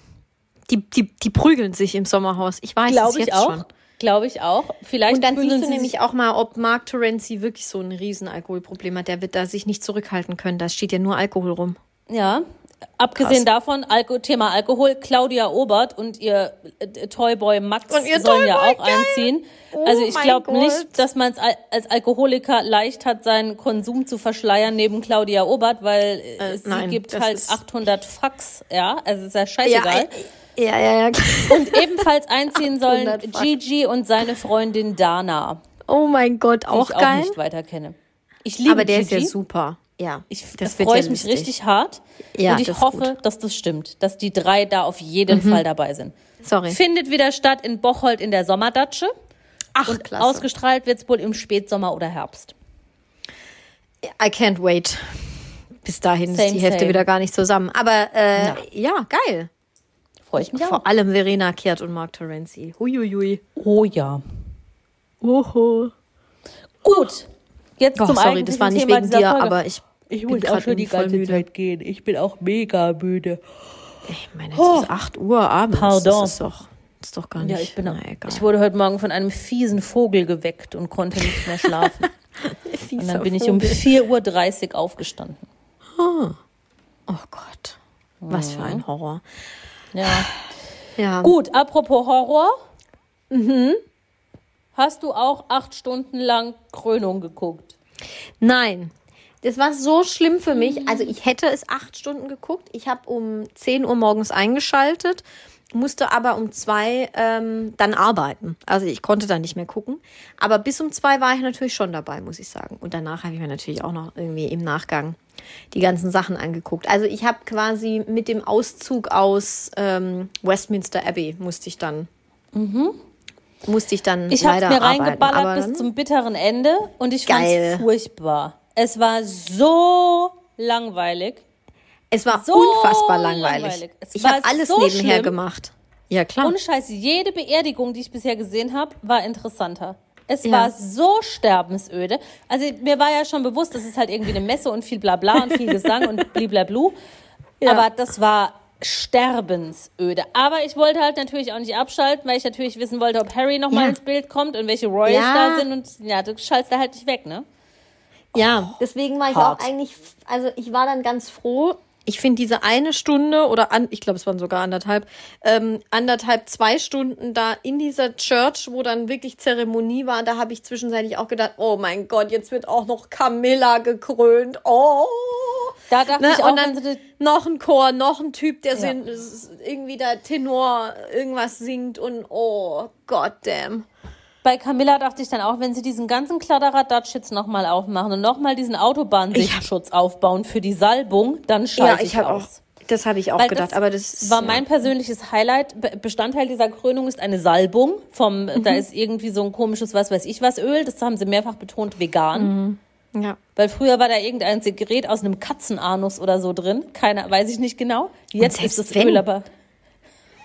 Die, die, die prügeln sich im Sommerhaus. Ich weiß es Glaube ich jetzt auch. schon. Glaube ich auch. Vielleicht Und dann siehst du sie nämlich auch mal, ob Mark Terenzi wirklich so ein riesen Alkoholproblem hat. Der wird da sich nicht zurückhalten können. Da steht ja nur Alkohol rum. Ja. Abgesehen davon, Alko Thema Alkohol, Claudia Obert und ihr äh, Toyboy Max ihr sollen ja Toyboy, auch geil. einziehen. Oh also ich glaube nicht, dass man es al- als Alkoholiker leicht hat, seinen Konsum zu verschleiern neben Claudia Obert, weil äh, Äh, sie nein, gibt halt ist- 800 Fax, ja, also ist ja scheißegal. ja, ja, ja. Und ebenfalls einziehen [laughs] sollen 800 Fax. Gigi und seine Freundin Dana, Oh mein Gott, die auch ich auch geil. nicht weiter kenne. Ich liebe Aber der ist Gigi. ja super. Ja, Ich, das freue ja ich mich richtig hart. Ja, und ich das ist hoffe. Mhm. dass das stimmt, dass die drei da auf jeden Fall dabei sind. Sorry. Findet wieder statt in Bocholt in der Sommerdatsche. Ach, Und klasse. ausgestrahlt wird es wohl im Spätsommer oder Herbst. I can't wait. Bis dahin ist Same, die Hälfte same. wieder gar nicht zusammen. Aber äh, Ja. ja. geil. Freue ich mich auch. Vor allem Verena Kehrt und Mark Terenzi. Huiuiui. Oh ja. Oho. Gut. Jetzt Oh, zum sorry, das war nicht Thema wegen dir, Folge. aber ich, ich bin muss auch schon die ganze müde. Zeit gehen. Ich bin auch mega müde. Ich meine, es ist 8 Uhr abends. Pardon. Das ist doch, das ist doch gar nicht. Ja, ich bin na, egal. Ich wurde heute Morgen von einem fiesen Vogel geweckt und konnte nicht mehr schlafen. [laughs] und dann bin ich um 4.30 Uhr aufgestanden. Oh Gott. Was für ein Horror. Ja. Ja. Gut, apropos Horror. Hast du auch acht Stunden lang Krönung geguckt? Nein. Das war so schlimm für mich. Also ich hätte es acht Stunden geguckt. Ich habe um 10 Uhr morgens eingeschaltet, musste aber um zwei ähm, dann arbeiten. Also ich konnte dann nicht mehr gucken. Aber bis um zwei war ich natürlich schon dabei, muss ich sagen. Und danach habe ich mir natürlich auch noch irgendwie im Nachgang die ganzen Sachen angeguckt. Also ich habe quasi mit dem Auszug aus ähm, Westminster Abbey musste ich dann musste ich dann Ich habe leider mir reingeballert bis zum bitteren Ende und ich fand es furchtbar. Es war so langweilig. Es war So unfassbar langweilig. langweilig. Ich habe alles so nebenher schlimm. gemacht. Ja, klar. Ohne Scheiß, jede Beerdigung, die ich bisher gesehen habe, war interessanter. Es Ja. war so sterbensöde. Also mir war ja schon bewusst, das ist halt irgendwie eine Messe und viel Blabla und viel Gesang und bliblablu. Ja. Aber das war sterbensöde. Aber ich wollte halt natürlich auch nicht abschalten, weil ich natürlich wissen wollte, ob Harry nochmal Ja. ins Bild kommt und welche Royals Ja. da sind. Und ja, du schaltest da halt nicht weg, ne? Ja, deswegen war ich hart. auch eigentlich, also ich war dann ganz froh. Ich finde diese eine Stunde oder an, ich glaube, es waren sogar anderthalb, ähm, anderthalb, zwei Stunden da in dieser Church, wo dann wirklich Zeremonie war, da habe ich zwischenzeitlich auch gedacht, oh mein Gott, jetzt wird auch noch Camilla gekrönt. Oh. Da dachte Ne? ich auch, Und dann noch ein Chor, noch ein Typ, der Ja. sin- s- irgendwie der Tenor irgendwas singt und oh, goddamn. Bei Camilla dachte ich dann auch, wenn sie diesen ganzen Kladderadatsch jetzt nochmal aufmachen und nochmal diesen Autobahnsichtschutz aufbauen für die Salbung, dann schalte ich, habe auch, aus. das habe ich auch Weil gedacht, das aber das war ja. mein persönliches Highlight. Be- Bestandteil dieser Krönung ist eine Salbung vom, Mhm. da ist irgendwie so ein komisches, was weiß ich was Öl. Das haben sie mehrfach betont, vegan. Ja. Weil früher war da irgendein Sekret aus einem Katzenanus oder so drin. Keiner, weiß ich nicht genau. Jetzt ist das wenn. Öl aber,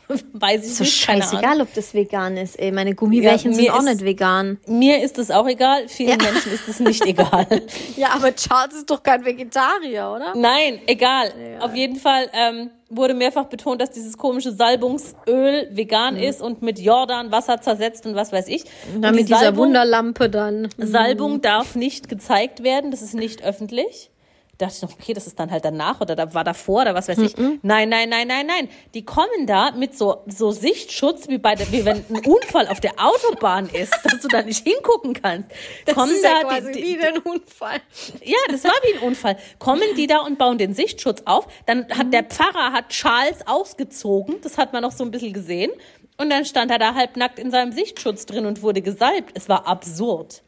[laughs] weiß ich doch nicht, scheißegal, ob das vegan ist. Ey, meine Gummibärchen Ja, sind auch ist- nicht vegan. Mir ist es auch egal, vielen Ja. Menschen ist es nicht egal. [laughs] Ja, aber Charles ist doch kein Vegetarier, oder? Nein, egal. Auf jeden Fall ähm, wurde mehrfach betont, dass dieses komische Salbungsöl vegan ist und mit Jordan Wasser zersetzt und was weiß ich. Und Dann die mit dieser Salbung, Wunderlampe dann. Salbung darf nicht gezeigt werden, das ist nicht öffentlich. Da dachte ich noch, okay, das ist dann halt danach oder da war davor oder was weiß ich. Nein, nein, nein, nein, nein. Die kommen da mit so, so Sichtschutz, wie bei der, wie wenn ein Unfall auf der Autobahn ist, [laughs] dass du da nicht hingucken kannst. Das kommen ist da ja die- quasi die, wie ein Unfall. ja, das war wie ein Unfall. Kommen die da und bauen den Sichtschutz auf. Dann hat der Pfarrer hat Charles ausgezogen. Das hat man noch so ein bisschen gesehen. Und dann stand er da halbnackt in seinem Sichtschutz drin und wurde gesalbt. Es war absurd.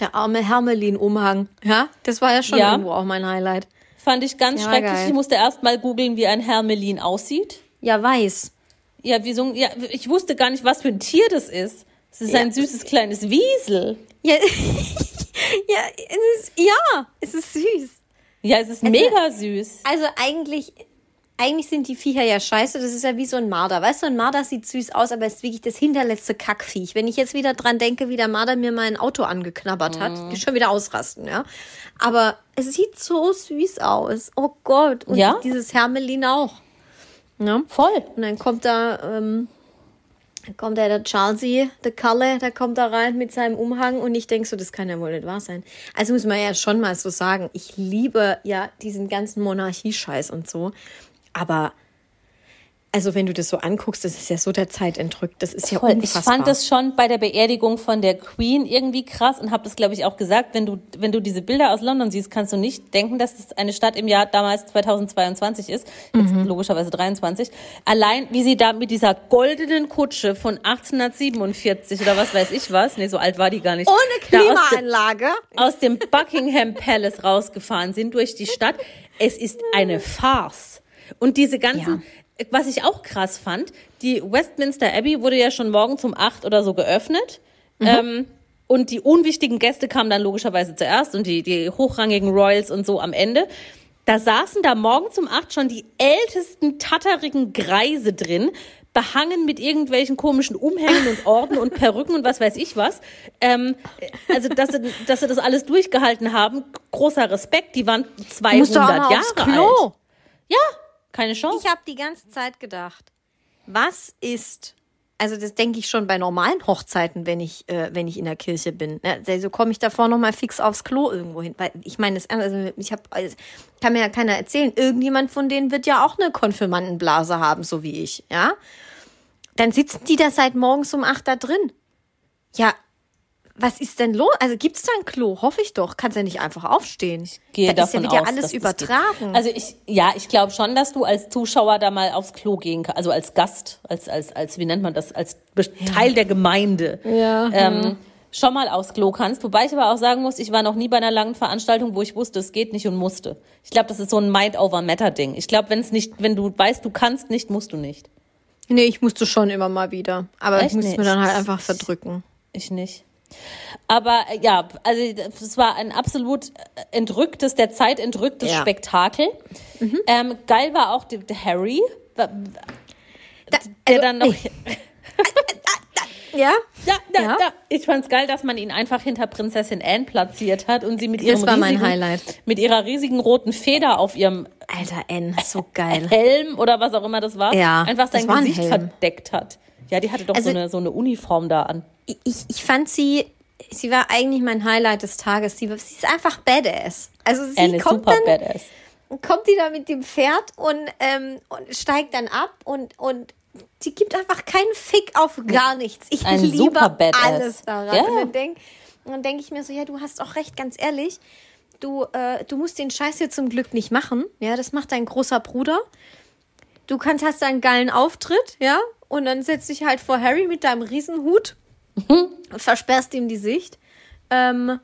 Der arme Hermelin-Umhang. Ja, das war ja schon Ja. irgendwo auch mein Highlight. Fand ich ganz Ja, schrecklich. geil. Ich musste erst mal googeln, wie ein Hermelin aussieht. Ja, weiß. Ja, wie so ein, ja, ich wusste gar nicht, was für ein Tier das ist. Es ist Ja. ein süßes kleines Wiesel. Ja, [laughs] ja, es ist, ja, es ist süß. Ja, es ist mega süß. Also eigentlich, eigentlich sind die Viecher ja scheiße. Das ist ja wie so ein Marder. Weißt du, ein Marder sieht süß aus, aber es ist wirklich das hinterletzte Kackviech. Wenn ich jetzt wieder dran denke, wie der Marder mir mein Auto angeknabbert hat, Mhm. die schon wieder ausrasten, ja. Aber es sieht so süß aus. Oh Gott. Und Ja? dieses Hermelin auch. Ja. Voll. Und dann kommt da, ähm, dann kommt da der Charlesy, der Kalle, der kommt da rein mit seinem Umhang und ich denk so, das kann ja wohl nicht wahr sein. Also muss man ja schon mal so sagen, ich liebe ja diesen ganzen Monarchiescheiß und so, aber also wenn du das so anguckst, das ist ja so der Zeit entrückt. Das ist ja Voll. Ich unfassbar. fand das schon bei der Beerdigung von der Queen irgendwie krass und habe das, glaube ich, auch gesagt. Wenn du, wenn du diese Bilder aus London siehst, kannst du nicht denken, dass es eine Stadt im Jahr damals 2022 ist, jetzt Mhm. logischerweise 23. Allein, wie sie da mit dieser goldenen Kutsche von 1847 oder was weiß ich was, nee, so alt war die gar nicht. Ohne da aus Klimaanlage. aus dem Buckingham Palace rausgefahren sind durch die Stadt. Es ist eine Farce. Und diese ganzen, was ich auch krass fand, die Westminster Abbey wurde ja schon morgen um acht oder so geöffnet. Ähm, und die unwichtigen Gäste kamen dann logischerweise zuerst und die, die hochrangigen Royals und so am Ende. Da saßen da morgens um acht schon die ältesten tatterigen Greise drin, behangen mit irgendwelchen komischen Umhängen und Orden und Perücken und was weiß ich was. Ähm, also, dass sie, dass sie das alles durchgehalten haben, großer Respekt. Die waren 200 Musst du auch mal Jahre alt. Ja, keine Chance. Ich habe die ganze Zeit gedacht, was ist, also das denke ich schon bei normalen Hochzeiten, wenn ich, äh, wenn ich in der Kirche bin. Ne? Also komme ich davor noch mal fix aufs Klo irgendwo hin. Weil ich meine, also ich habe, also, kann mir ja keiner erzählen, irgendjemand von denen wird ja auch eine Konfirmandenblase haben, so wie ich, ja. Dann sitzen die da seit morgens um acht da drin. Ja, was ist denn los? Also gibt's da ein Klo? Hoffe ich doch. Kannst ja nicht einfach aufstehen. Ich gehe da ist ja davon aus, alles übertragen. Also ich, ja, ich glaube schon, dass du als Zuschauer da mal aufs Klo gehen kannst, also als Gast, als, als, als, wie nennt man das, als Teil der Gemeinde. Ja, Ähm, schon mal aufs Klo kannst. Wobei ich aber auch sagen muss, ich war noch nie bei einer langen Veranstaltung, wo ich wusste, es geht nicht und musste. Ich glaube, das ist so ein Mind-over-Matter-Ding. Ich glaube, wenn es nicht, wenn du weißt, du kannst nicht, musst du nicht. Nee, ich musste schon immer mal wieder. Aber Echt ich musste mir dann halt einfach verdrücken. Ich nicht. Aber äh, ja, also es war ein absolut entrücktes, der Zeit entrücktes Ja. Spektakel. Ähm, geil war auch der, Harry, der also, dann noch. [laughs] Ja? Da, da, Ja. da. Ich fand's geil, dass man ihn einfach hinter Prinzessin Anne platziert hat und sie mit ihrem riesigen, mit ihrer riesigen roten Feder auf ihrem Alter, N, so geil. Helm oder was auch immer das war, Ja, einfach sein Gesicht verdeckt hat. Ja, die hatte doch Also- so, eine, so eine Uniform da an. Ich, ich fand sie, sie war eigentlich mein Highlight des Tages. Sie, sie ist einfach badass. Also sie Anne ist kommt super dann, badass. kommt die da mit dem Pferd und, ähm, und steigt dann ab und, und sie gibt einfach keinen Fick auf gar nichts. Ich Ein liebe alles daran. Ja. Und dann denke denk ich mir so, ja, du hast auch recht, ganz ehrlich. Du, äh, du musst den Scheiß hier zum Glück nicht machen. Ja, das macht dein großer Bruder. Du kannst, hast einen geilen Auftritt, ja, und dann setzt dich halt vor Harry mit deinem Riesenhut und versperrst ihm die Sicht. Ähm,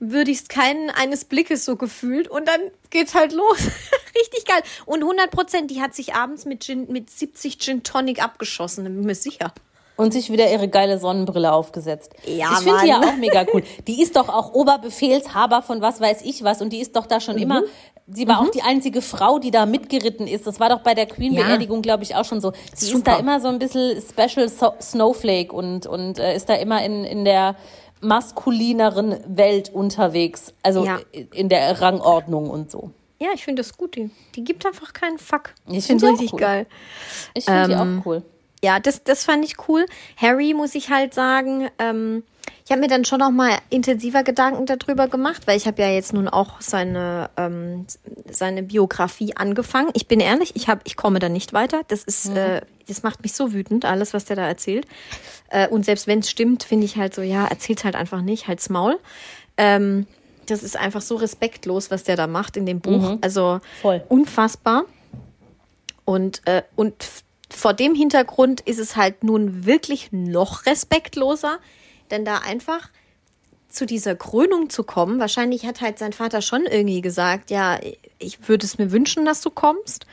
würdigst keinen eines Blickes so gefühlt und dann geht's halt los. [laughs] Richtig geil. Und 100 Prozent, die hat sich abends mit, Gin, mit 70 Gin Tonic abgeschossen, bin mir sicher. Und sich wieder ihre geile Sonnenbrille aufgesetzt. Ja, ich finde die ja auch mega cool. Die ist doch auch Oberbefehlshaber von was weiß ich was und die ist doch da Mhm. schon immer. Sie war auch die einzige Frau, die da mitgeritten ist. Das war doch bei der Queen-Beerdigung, glaube ich, auch schon so. Sie ist Super. da immer so ein bisschen Special so Snowflake und, und äh, ist da immer in, in der maskulineren Welt unterwegs. Also Ja. in der Rangordnung und so. Ja, ich finde das gut. Die, die gibt einfach keinen Fuck. Ich finde find die auch richtig cool. geil. Ich finde die Ähm, auch cool. Ja, das, das fand ich cool. Harry, muss ich halt sagen, ähm, ich habe mir dann schon noch mal intensiver Gedanken darüber gemacht, weil ich habe ja jetzt nun auch seine, ähm, seine Biografie angefangen. Ich bin ehrlich, ich, hab, ich komme da nicht weiter. Das ist, äh, das macht mich so wütend, alles, was der da erzählt. Äh, und selbst wenn es stimmt, finde ich halt so, ja, erzähl's halt einfach nicht, halt's Maul. Ähm, das ist einfach so respektlos, was der da macht in dem Buch. Also Voll. unfassbar. Und, äh, und vor dem Hintergrund ist es halt nun wirklich noch respektloser, denn da einfach zu dieser Krönung zu kommen, wahrscheinlich hat halt sein Vater schon irgendwie gesagt, ja, ich würde es mir wünschen, dass du kommst,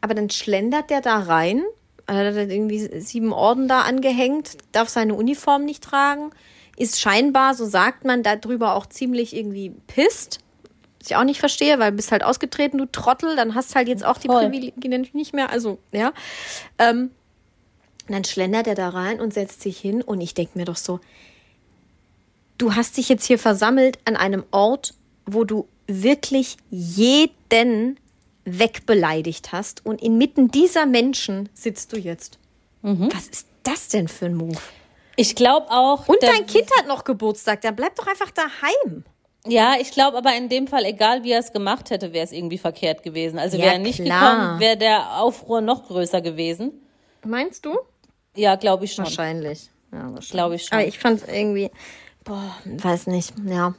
aber dann schlendert der da rein, er hat irgendwie sieben Orden da angehängt, darf seine Uniform nicht tragen, ist scheinbar, so sagt man, darüber auch ziemlich irgendwie pisst, was ich auch nicht verstehe, weil du bist halt ausgetreten, du Trottel, dann hast halt jetzt auch die Voll. Privilegien nicht mehr, also, ja. Ähm, und dann schlendert er da rein und setzt sich hin und ich denke mir doch so, du hast dich jetzt hier versammelt an einem Ort, wo du wirklich jeden wegbeleidigt hast und inmitten dieser Menschen sitzt du jetzt. Was ist das denn für ein Move? Ich glaube auch. Und dein Kind hat noch Geburtstag, dann bleib doch einfach daheim. Ja, ich glaube aber in dem Fall, egal wie er es gemacht hätte, wäre es irgendwie verkehrt gewesen. Also Ja, wäre er nicht klar. gekommen, wäre der Aufruhr noch größer gewesen. Meinst du? Ja, glaube ich schon. Wahrscheinlich. Ja, wahrscheinlich. Glaube ich schon. Aber ich fand irgendwie, boah, weiß nicht, ja.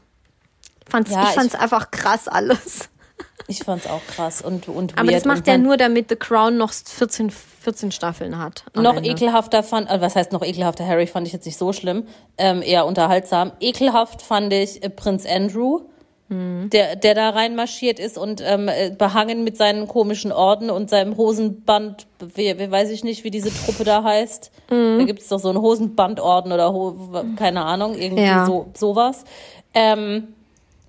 Fand's, Ja, ich ich- fand's einfach krass alles. [laughs] Ich fand's auch krass und, und Aber das macht man- nur, damit The Crown noch 14, 14 Staffeln hat. Noch Ende. ekelhafter fand, äh, was heißt noch ekelhafter? Harry fand ich jetzt nicht so schlimm, ähm, eher unterhaltsam. Ekelhaft fand ich äh, Prinz Andrew, Der, der da reinmarschiert ist und ähm, äh, behangen mit seinen komischen Orden und seinem Hosenband, wie, wie weiß ich nicht, wie diese Truppe da heißt. Hm. Da gibt's doch so einen Hosenbandorden oder ho keine Ahnung, irgendwie Ja. so sowas. Ähm,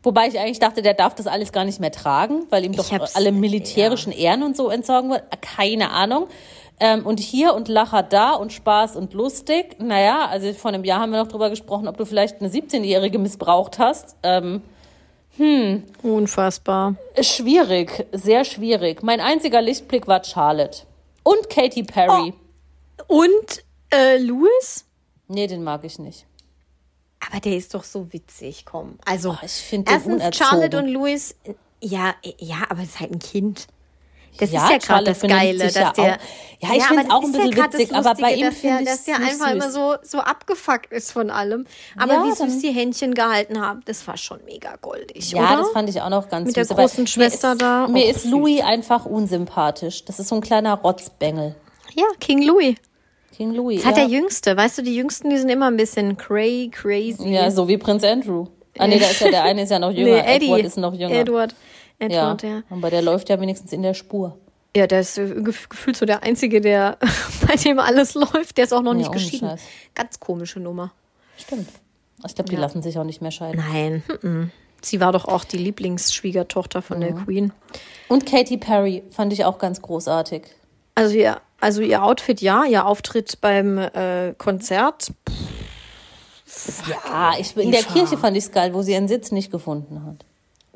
Wobei ich eigentlich dachte, der darf das alles gar nicht mehr tragen, weil ihm doch alle militärischen Ehren und so entsorgen wird. Keine Ahnung. Ähm, und hier und Lacher da und Spaß und lustig. Naja, also vor einem Jahr haben wir noch drüber gesprochen, ob du vielleicht eine 17-Jährige missbraucht hast. Ähm, Unfassbar. schwierig, sehr schwierig. Mein einziger Lichtblick war Charlotte. Und Katy Perry. Und äh, Louis? Nee, den mag ich nicht. Aber der ist doch so witzig, komm. Also, Oh, ich find den erstens. Charlotte und Louis, ja, ja, aber es ist halt ein Kind. Das Ja, ist ja gerade das Geile, dass ja der. auch- Ja, ich find's aber auch das ein ja bisschen das witzig, aber bei Lustige, ihm dass der, dass der einfach süß. immer so, so abgefuckt ist von allem. Aber Ja, wie süß die Händchen gehalten haben, das war schon mega goldig, Ja, oder? das fand ich auch noch ganz Mit der süß. aber großen Schwester mir ist, da, Mir auch ist süß. Louis einfach unsympathisch. Das ist so ein kleiner Rotzbengel. ja, King Louis. King Louis. Das hat ja. der Jüngste. Weißt du, die Jüngsten, die sind immer ein bisschen cray, crazy. ja, so wie Prinz Andrew. Ah, nee, da ist ja der eine ist ja noch [laughs] jünger. nee, Eddie. Edward ist noch jünger. Edward. Ja. Edward, ja. Aber der läuft ja wenigstens in der Spur. Ja, der ist äh, gef- gefühlt so der Einzige, der [laughs] bei dem alles läuft. Der ist auch noch nicht ohne geschieden. Scheiß. Ganz komische Nummer. Stimmt. Ich glaube, die Ja. lassen sich auch nicht mehr scheiden. Nein. mhm. Sie war doch auch die Lieblingsschwiegertochter von der Queen. Und Katy Perry fand ich auch ganz großartig. Also ihr, also ihr Outfit ja, ihr Auftritt beim äh, Konzert. Ja, ich, in der. Kirche fand ich es geil, wo sie ihren Sitz nicht gefunden hat.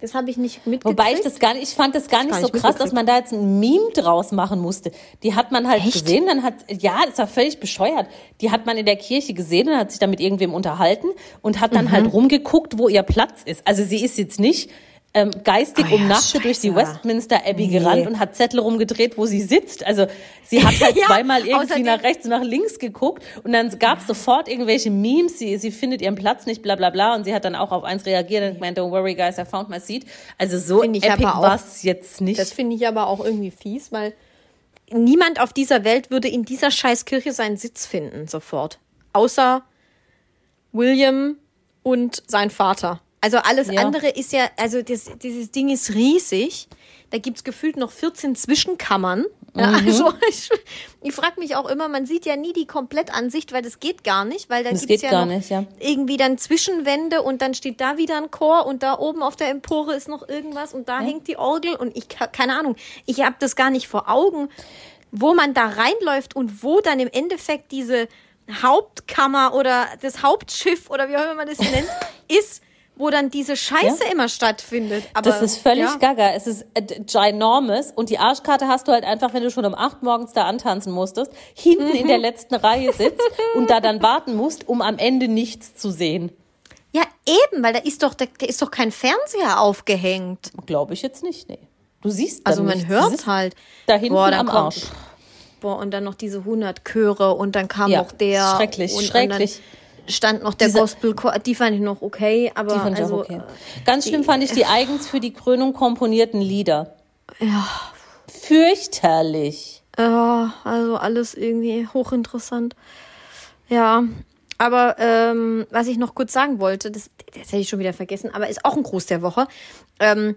Das habe ich nicht mitgekriegt. Wobei ich das gar nicht, ich fand das gar nicht so nicht krass, dass man da jetzt ein Meme draus machen musste. Die hat man halt Echt? gesehen, dann hat, ja, das war völlig bescheuert. Die hat man in der Kirche gesehen und hat sich da mit irgendwem unterhalten und hat dann Mhm. halt rumgeguckt, wo ihr Platz ist. Also sie ist jetzt nicht ähm, geistig Oh ja, umnachtet durch die scheiße. Westminster Abbey Nee. gerannt und hat Zettel rumgedreht, wo sie sitzt. Also sie hat [laughs] halt Ja, zweimal irgendwie nach rechts und nach links geguckt und dann gab es sofort irgendwelche Memes, sie, sie findet ihren Platz nicht, bla bla bla und sie hat dann auch auf eins reagiert und gemeint, don't worry guys, I found my seat. Also so Finde ich epic war es jetzt nicht. Das finde ich aber auch irgendwie fies, weil niemand auf dieser Welt würde in dieser Scheißkirche seinen Sitz finden, sofort. Außer William und sein Vater. Also alles Ja. andere ist ja, also das, dieses Ding ist riesig. Da gibt's gefühlt noch 14 Zwischenkammern. Ja, Mhm. also ich, ich frage mich auch immer, man sieht ja nie die Komplettansicht, weil das geht gar nicht, weil da gibt's geht ja nicht, ja. irgendwie dann Zwischenwände und dann steht da wieder ein Chor und da oben auf der Empore ist noch irgendwas und da hängt die Orgel und ich keine Ahnung, ich habe das gar nicht vor Augen, wo man da reinläuft und wo dann im Endeffekt diese Hauptkammer oder das Hauptschiff oder wie auch immer man das nennt, [laughs] ist, wo dann diese Scheiße immer stattfindet. Aber, Das ist völlig ja. gaga. Es ist äh, ginormous und die Arschkarte hast du halt einfach, wenn du schon um acht morgens da antanzen musstest, hinten in der [laughs] letzten Reihe sitzt und da dann warten musst, um am Ende nichts zu sehen. Ja, eben, weil da ist doch, da, da ist doch kein Fernseher aufgehängt. Glaube ich jetzt nicht, nee. Du siehst Also man nichts. Hört halt. Da hinten Boah, am Arsch. Boah, und dann noch diese 100 Chöre und dann kam Ja, noch der. schrecklich, schrecklich. Dann stand noch der Diese- Gospelchor, die fand ich noch okay, aber Die fand ich also, auch okay. Ganz schlimm fand ich die eigens für die Krönung komponierten Lieder. Ja, Fürchterlich. ja, also alles irgendwie hochinteressant. Ja, aber ähm, was ich noch kurz sagen wollte, das, das hätte ich schon wieder vergessen, aber ist auch ein Gruß der Woche. Ähm,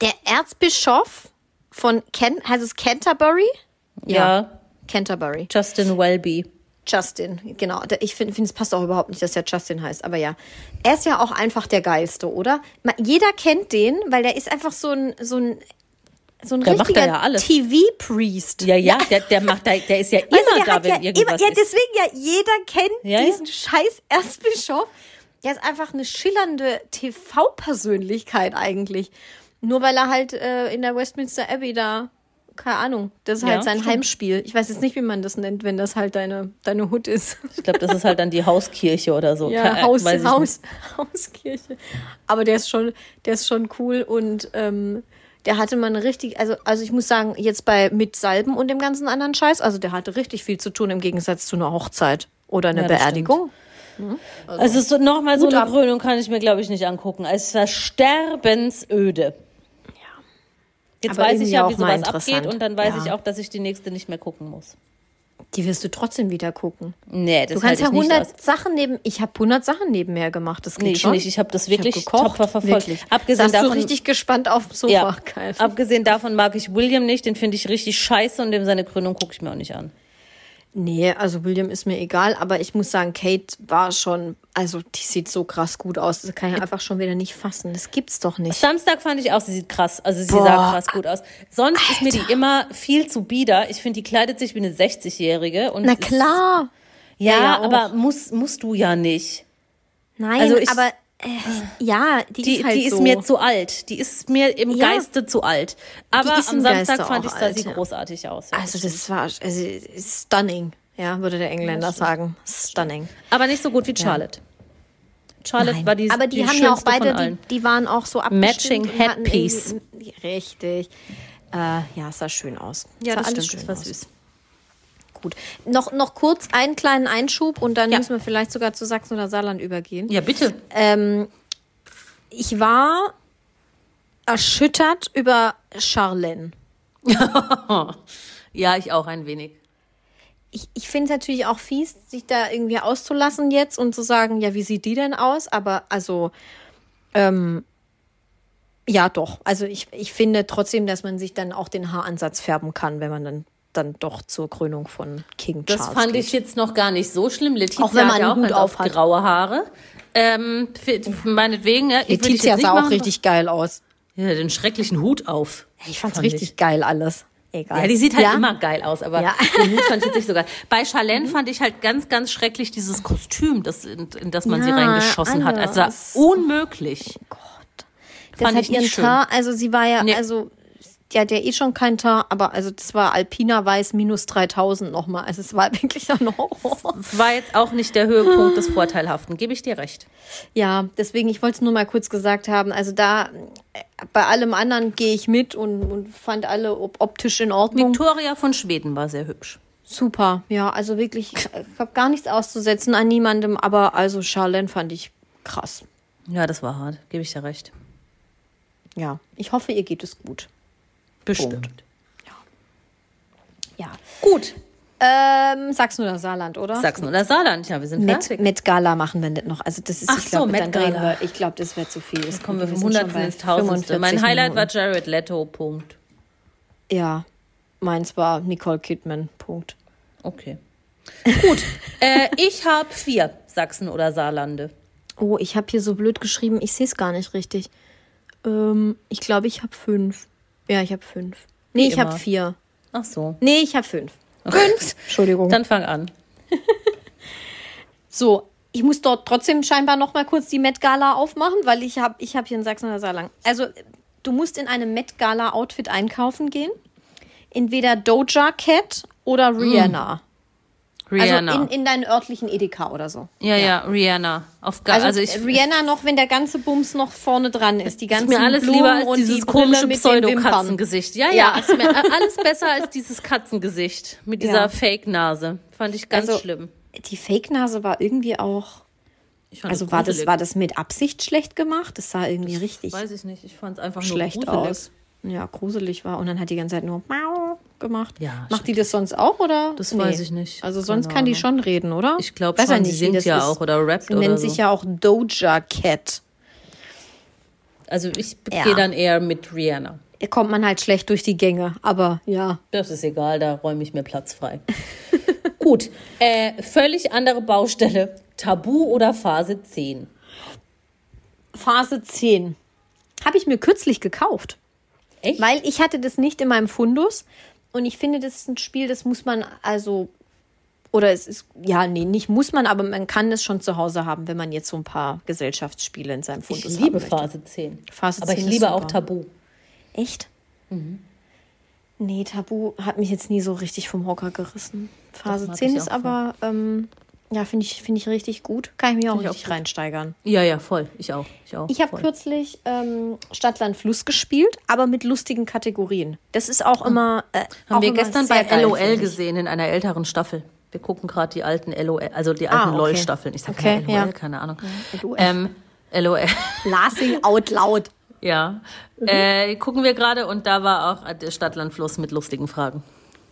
der Erzbischof von Ken, heißt es Canterbury? Ja. Canterbury. Justin Welby. Justin, genau. Der- Ich finde, find, es passt auch überhaupt nicht, dass der Justin heißt, aber ja. Er ist ja auch einfach der Geiste, oder? Jeder kennt den, weil der ist einfach so ein, so ein, so ein Der richtiger ja. TV-Priest. Ja, ja, Der, der macht da, der ist ja [laughs] immer der da, wenn ja, immer, irgendwas ja, ist. deswegen ja, jeder kennt Ja, ja. diesen scheiß Erzbischof. Der ist einfach eine schillernde TV-Persönlichkeit eigentlich. Nur weil er halt äh, in der Westminster Abbey da keine Ahnung. Das ist Ja, halt sein stimmt. Heimspiel. Ich weiß jetzt nicht, wie man das nennt, wenn das halt deine, deine Hut ist. Ich glaube, das ist halt dann die Hauskirche oder so. Ja, Ke- Haus, weiß ich Haus, [laughs] Hauskirche. Aber der ist schon, der ist schon cool und ähm, der hatte eine richtig, also, also ich muss sagen, jetzt bei mit Salben und dem ganzen anderen Scheiß, also der hatte richtig viel zu tun im Gegensatz zu einer Hochzeit oder einer Ja, Beerdigung. nicht. Also so, nochmal so eine ab. Krönung kann ich mir, glaube ich, nicht angucken. Es war sterbensöde. Jetzt Aber weiß ich ja, auch wie sowas abgeht und dann weiß Ja. ich auch, dass ich die nächste nicht mehr gucken muss. Die wirst du trotzdem wieder gucken. Nee, das Du kannst ja ich nicht 100 aus. Sachen neben, ich habe 100 Sachen nebenher gemacht. Das geht Nee, ich schon. nicht. Ich habe das wirklich ich hab gekocht, tapfer verfolgt. Wirklich. Abgesehen Saß du davon, richtig gespannt auf dem Sofa. ja, abgesehen davon mag ich William nicht. Den finde ich richtig scheiße und dem seine Krönung gucke ich mir auch nicht an. Nee, also William ist mir egal, aber ich muss sagen, Kate war schon, also die sieht so krass gut aus. Das kann ich einfach schon wieder nicht fassen. Das gibt's doch nicht. Samstag fand ich auch, sie sieht krass, also sie Boah. sah krass gut aus. Sonst ist mir die immer viel zu bieder. Ich finde, die kleidet sich wie eine 60-Jährige. und Na ist- klar. Ja, Ja, ja, auch. aber musst, musst du ja nicht. Nein, Also ich- aber äh, ja, die, Die, ist halt die ist so. mir zu alt. Die ist mir im Ja. Geiste zu alt. Aber am Samstag Geiste fand ich, sah alt, sie ja. großartig aus. Ja. also das war also, stunning, ja, würde der Engländer sagen. Stunning. aber nicht so gut wie Charlotte. Charlotte Nein. war die aber die, die haben ja auch schönste von beide, allen. die, die waren auch so abgestimmt. Matching Headpiece. Richtig. Äh, ja, es sah schön aus. Ja, sah das alles stimmt, das schön war aus. süß. Gut. Noch, noch kurz einen kleinen Einschub und dann Ja. müssen wir vielleicht sogar zu Sachsen oder Saarland übergehen. Ja, bitte. Ähm, ich war erschüttert über Charlene. [laughs] Ja, ich auch ein wenig. Ich, ich finde es natürlich auch fies, sich da irgendwie auszulassen jetzt und zu sagen, ja, wie sieht die denn aus? Aber also, ähm, ja, doch. Also ich, ich finde trotzdem, dass man sich dann auch den Haaransatz färben kann, wenn man dann, dann doch zur Krönung von King Das Charles fand geht. ich jetzt noch gar nicht so schlimm. Letizia Auch wenn man ja auch einen Hut auf hat. graue Haare. Ähm, für, meinetwegen, ja. Ich Letizia sah auch machen. richtig geil aus. Ja, den schrecklichen Hut auf. Ich fand's Fand richtig geil alles. Egal. Ja, die sieht halt Ja? immer geil aus, aber Ja. den Hut fand ich jetzt nicht so geil. Bei [laughs] Charlene fand ich halt ganz, ganz schrecklich dieses Kostüm, das, in, in das man sie Ja, reingeschossen hat. Also alles. unmöglich. Das Fand hat ich ihren nicht schön. Teint, also sie war ja, Nee. also ja eh schon kein Teint, aber also das war Alpina Weiß minus 3000 nochmal. Also es war [laughs] wirklich ein Horror. Es war jetzt auch nicht der Höhepunkt des Vorteilhaften, gebe ich dir recht. Ja, deswegen, ich wollte es nur mal kurz gesagt haben. Also da, äh, bei allem anderen gehe ich mit und, und fand alle op optisch in Ordnung. Victoria von Schweden war sehr hübsch. Super, ja, also wirklich, ich habe gar nichts auszusetzen an niemandem, aber also Charlene fand ich krass. Ja, das war hart, gebe ich dir recht. Ja, ich hoffe, ihr geht es gut. Bestimmt. Ja. Gut. Ähm, Sachsen oder Saarland, oder? Sachsen oder Saarland, ja, wir sind Met, fertig. Met Gala machen wir nicht noch. Also das ist, Ach ich so, glaube, dann drehen Gala. wir. Ich glaube, das wäre zu viel. Das Kommen wir vom Hundertsten ins Tausendste. 45 Mein Highlight war Minuten. Jared Leto, Punkt. Ja, meins war Nicole Kidman. Punkt. Okay. Gut. äh, ich habe vier Sachsen oder Saarlande. Oh, ich habe hier so blöd geschrieben. Ich sehe es gar nicht richtig. Ähm, ich glaube, ich habe fünf. Ja, ich habe fünf. Nee, Wie ich habe vier. Ach so. Nee, ich habe fünf. Fünf. [laughs] Entschuldigung. Dann fang an. [laughs] So, ich muss dort trotzdem scheinbar noch mal kurz die Met Gala aufmachen, weil ich habe ich hab hier in Sachsen oder Saarland. Also, du musst in einem Met Gala Outfit einkaufen gehen. Entweder Doja Cat oder Rihanna. Rihanna. Also in, in deinen örtlichen Edeka oder so. ja, ja, Rihanna. Auf Also, also, ich, Rihanna noch, wenn der ganze Bums noch vorne dran ist. Die ist ganzen mir alles Blumen lieber als und die dieses Brille komische. Pseudo-Katzengesicht. Ja, ja, Ja. Ist mir [laughs] alles besser als dieses Katzengesicht mit dieser Ja. Fake-Nase. Fand ich ganz Also, schlimm. Die Fake-Nase war irgendwie auch. Also es war das, war das mit Absicht schlecht gemacht? Das sah irgendwie richtig Weiß ich nicht. Ich fand es einfach schlecht nur gruselig. aus. Ja, gruselig war. Und dann hat die ganze Zeit nur Mau gemacht. Ja, Macht die das sonst auch oder? Das weiß ich nicht. Also sonst Keine kann die schon reden, oder? Ich glaub Weiß ja schon, sie wie singt ja ist. auch oder rappt Sie oder nennt so. sich ja auch Doja Cat. Also ich Ja. gehe dann eher mit Rihanna. Da kommt man halt schlecht durch die Gänge. Aber ja. Das ist egal, da räume ich mir Platz frei. [laughs] Gut, äh, völlig andere Baustelle. Tabu oder Phase 10? Phase 10. Habe ich mir kürzlich gekauft. Echt? Weil ich hatte das nicht in meinem Fundus. Und ich finde, das ist ein Spiel, das muss man also. Oder es ist, ja, nee, nicht muss man, aber man kann es schon zu Hause haben, wenn man jetzt so ein paar Gesellschaftsspiele in seinem ich Fundus liebe haben möchte. Phase 10. Phase Aber 10 ich liebe super. auch Tabu. Echt? Nee, Tabu hat mich jetzt nie so richtig vom Hocker gerissen. Phase mag 10 ich ist aber, ähm, ja, finde ich, find ich richtig gut. Kann ich mich auch ich auch richtig gut. reinsteigern. Ja, ja, voll. Ich auch. Ich auch. Ich habe kürzlich ähm, Stadtland Fluss gespielt, aber mit lustigen Kategorien. Das ist auch immer. Äh, Haben auch wir immer gestern bei geil, LOL gesehen in einer älteren Staffel. Wir gucken gerade die alten LOL, also die Ah, alten okay. LOL-Staffeln. Ich sage Okay, LOL, ja. keine Ahnung. LOL. Ähm, LOL. Laughing out loud. [laughs] Ja. Mhm. Äh, gucken wir gerade und da war auch der Stadtlandfluss mit lustigen Fragen.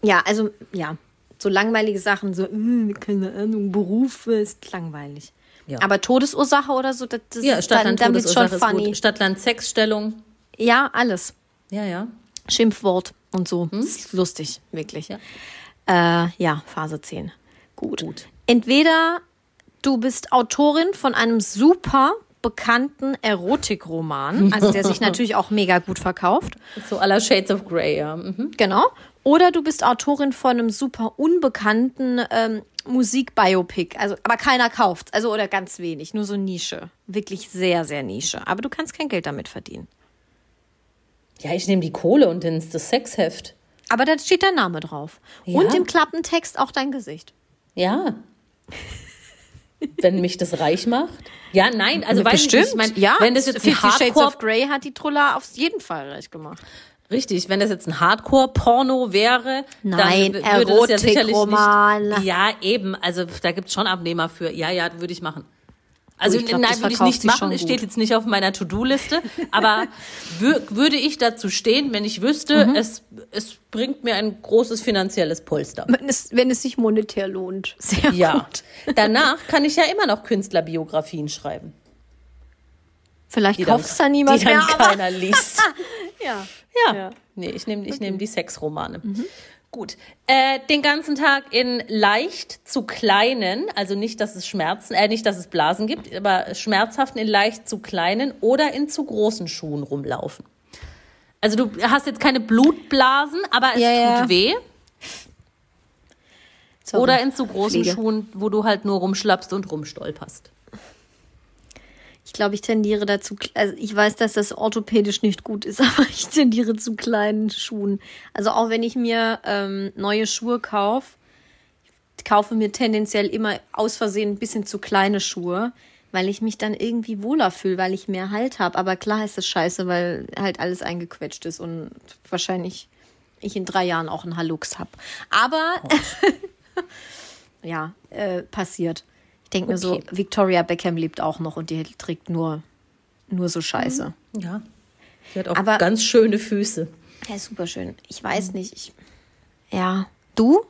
Ja, also, ja. So langweilige Sachen, so, äh, keine Ahnung, Berufe, ist langweilig. Ja. Aber Todesursache oder so, das, das Ja, Stadtland dann schon Todesursache ist funny. gut. Stadtland Sexstellung. Ja, alles. Ja, ja. Schimpfwort und so. Das ist lustig, wirklich. Ja. Ja, äh, ja Phase 10. Gut. Gut. Entweder du bist Autorin von einem super bekannten Erotikroman, also der sich [laughs] natürlich auch mega gut verkauft. So aller Shades of Grey, ja. Mhm. Genau. Oder du bist Autorin von einem super unbekannten ähm, Musikbiopic. Also, aber keiner kauft. Also, oder ganz wenig. Nur so Nische. Wirklich sehr, sehr Nische. Aber du kannst kein Geld damit verdienen. Ja, ich nehme die Kohle und ins das Sexheft. Aber da steht dein Name drauf. Ja. Und im Klappentext auch dein Gesicht. Ja. wenn mich das reich macht. Ja, nein, also weiß ich nicht. Ich mein, ja. wenn das jetzt ein Fifty Shades Hardcore of Grey hat die Trulla auf jeden Fall reich gemacht. Richtig, wenn das jetzt ein Hardcore-Porno wäre, Nein, dann würde das ja sicherlich Erotikroman. nicht. Ja, eben, also da gibt's schon Abnehmer für. Ja, ja, würde ich machen. Also Oh, glaub, nein, würde ich nicht machen. Es steht jetzt nicht auf meiner To-Do-Liste, aber [laughs] wür würde ich dazu stehen, wenn ich wüsste, Mhm. es, es bringt mir ein großes finanzielles Polster. Wenn es, wenn es sich monetär lohnt. Sehr Ja. gut. Danach kann ich ja immer noch Künstlerbiografien schreiben, Vielleicht kauft es dann niemand die dann mehr. keiner liest. [laughs] Ja. Ja. Ja. Nee, ich nehme ich nehm die Sexromane. Gut. Äh, den ganzen Tag in leicht zu kleinen, also nicht, dass es Schmerzen, äh, nicht, dass es Blasen gibt, aber schmerzhaften in leicht zu kleinen oder in zu großen Schuhen rumlaufen. Also du hast jetzt keine Blutblasen, aber es Ja, tut ja. weh. Sorry. Oder in zu großen Pflege. Schuhen, wo du halt nur rumschlappst und rumstolperst. Ich glaube, ich tendiere dazu, also ich weiß, dass das orthopädisch nicht gut ist, [laughs] aber ich tendiere zu kleinen Schuhen. Also auch wenn ich mir ähm, neue Schuhe kaufe, ich kaufe mir tendenziell immer aus Versehen ein bisschen zu kleine Schuhe, weil ich mich dann irgendwie wohler fühle, weil ich mehr Halt habe. Aber klar ist das scheiße, weil halt alles eingequetscht ist und wahrscheinlich ich in drei Jahren auch einen Halux habe. Aber [laughs] ja, äh, passiert. Ich denke mir so, Okay. Victoria Beckham lebt auch noch und die trägt nur, nur so Scheiße. Ja. Sie hat auch Aber- ganz schöne Füße. Ja, super schön. Ich weiß nicht. Ich, ja. Du?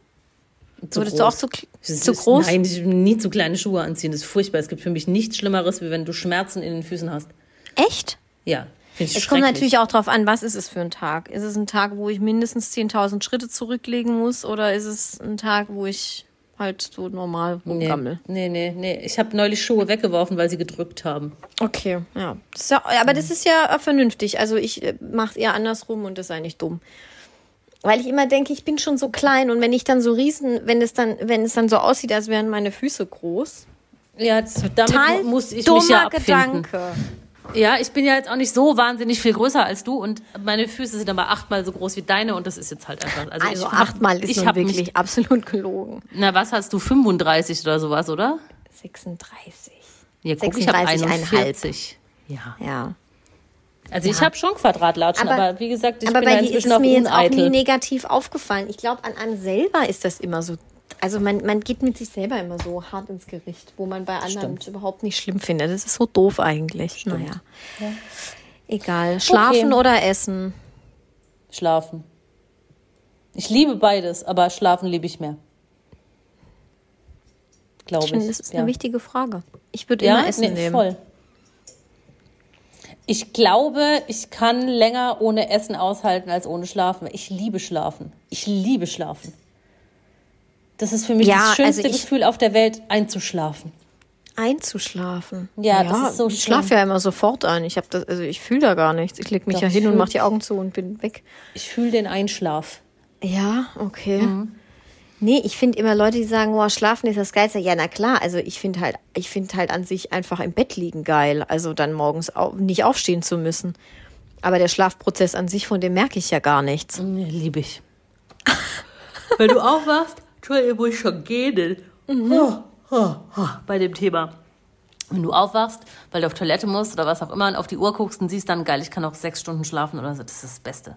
Zu Würdest du auch zu, ist- zu groß? Nein, ich nie zu kleine Schuhe anziehen. Das ist furchtbar. Es gibt für mich nichts Schlimmeres, wie wenn du Schmerzen in den Füßen hast. Echt? Ja, Es kommt natürlich auch drauf an, was ist es für ein Tag? Ist es ein Tag, wo ich mindestens 10.000 Schritte zurücklegen muss oder ist es ein Tag, wo ich halt so normal Nee, rumgammel? nee, nee, nee. Ich habe neulich Schuhe weggeworfen, weil sie gedrückt haben. Okay, ja. Ja. Aber das ist ja äh, vernünftig. Also ich mache es eher andersrum und das ist eigentlich dumm. Weil ich immer denke, ich bin schon so klein und wenn ich dann so riesen, wenn es dann, wenn es dann so aussieht, als wären meine Füße groß. Ja, damit Total muss ich mich ja abfinden. Gedanke. Ja, ich bin ja jetzt auch nicht so wahnsinnig viel größer als du und meine Füße sind aber achtmal so groß wie deine und das ist jetzt halt einfach. Also, Also ich hab- achtmal ist ich nun wirklich Mich, absolut gelogen. na, was hast du? 35 oder sowas, oder? 36. Ja, guck, ich habe 36,5. 41. Ja. Ja. Also ich habe schon Quadratlatschen, Aber- aber, wie gesagt, ich Aber bin bei ja dir ist es mir jetzt auch nie negativ aufgefallen. Ich glaube, an einem selber ist das immer so. Also man, man geht mit sich selber immer so hart ins Gericht, wo man bei anderen Stimmt. es überhaupt nicht schlimm findet. Das ist so doof eigentlich. Naja. Egal. Schlafen Okay. oder essen? Schlafen. Ich liebe beides, aber schlafen liebe ich mehr. Glaube Ich ich. finde, das ist ja. eine wichtige Frage. Ich würde ja, immer Essen nee, nehmen. voll. Ich glaube, ich kann länger ohne Essen aushalten als ohne Schlafen. Ich liebe Schlafen. Ich liebe Schlafen. Das ist für mich Ja, das schönste also Gefühl auf der Welt, einzuschlafen. Einzuschlafen. Ja, das ist so Ich schlafe ja immer sofort ein. Ich habe das, also ich fühle da gar nichts. Ich leg mich Doch, ja hin und mache die Augen zu und bin weg. Ich fühle den Einschlaf. Ja, okay. Mhm. Nee, ich finde immer Leute, die sagen, boah, schlafen ist das Geilste. Ja, na klar, also ich finde halt, ich finde halt an sich einfach im Bett liegen geil. Also dann morgens au nicht aufstehen zu müssen. Aber der Schlafprozess an sich, von dem merke ich ja gar nichts. Nee, liebe ich. [laughs] Wenn du aufwachst, Entschuldigung, muss ich schon gehen. Ha, Bei dem Thema. Wenn du aufwachst, weil du auf Toilette musst oder was auch immer und auf die Uhr guckst und siehst dann, geil, ich kann auch sechs Stunden schlafen oder so, das ist das Beste.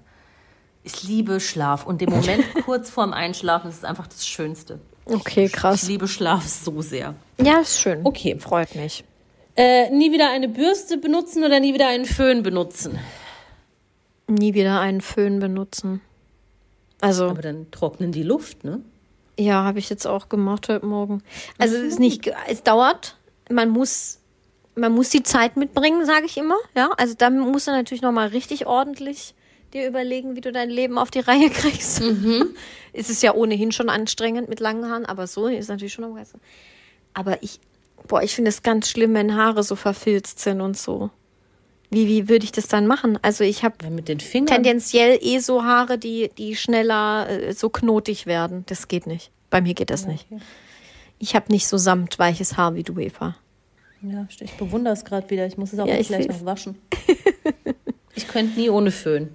Ich liebe Schlaf und den Moment [laughs] kurz vorm Einschlafen das ist einfach das Schönste. Okay, Ich krass. liebe Schlaf so sehr. Ja, ist schön. Okay. Freut mich. Äh, nie wieder eine Bürste benutzen oder nie wieder einen Föhn benutzen. Nie wieder einen Föhn benutzen. Also, Aber dann trocknen die Luft, ne? Ja, habe ich jetzt auch gemacht heute Morgen. Also, es ist nicht, es dauert. Man muss, man muss die Zeit mitbringen, sage ich immer. Ja, also dann musst du natürlich nochmal richtig ordentlich dir überlegen, wie du dein Leben auf die Reihe kriegst. [laughs] es ist ja ohnehin schon anstrengend mit langen Haaren, aber so ist natürlich schon am geilsten. Aber ich, boah, ich finde es ganz schlimm, wenn Haare so verfilzt sind und so. Wie, wie würde ich das dann machen? Also ich habe Ja, tendenziell eh so Haare, die, die schneller äh, so knotig werden. Das geht nicht. Bei mir geht das nicht. Ich habe nicht so samtweiches Haar wie du, Eva. Ja, ich bewundere es gerade wieder. Ich muss es auch Ja, gleich noch waschen. ich könnte nie ohne Föhn.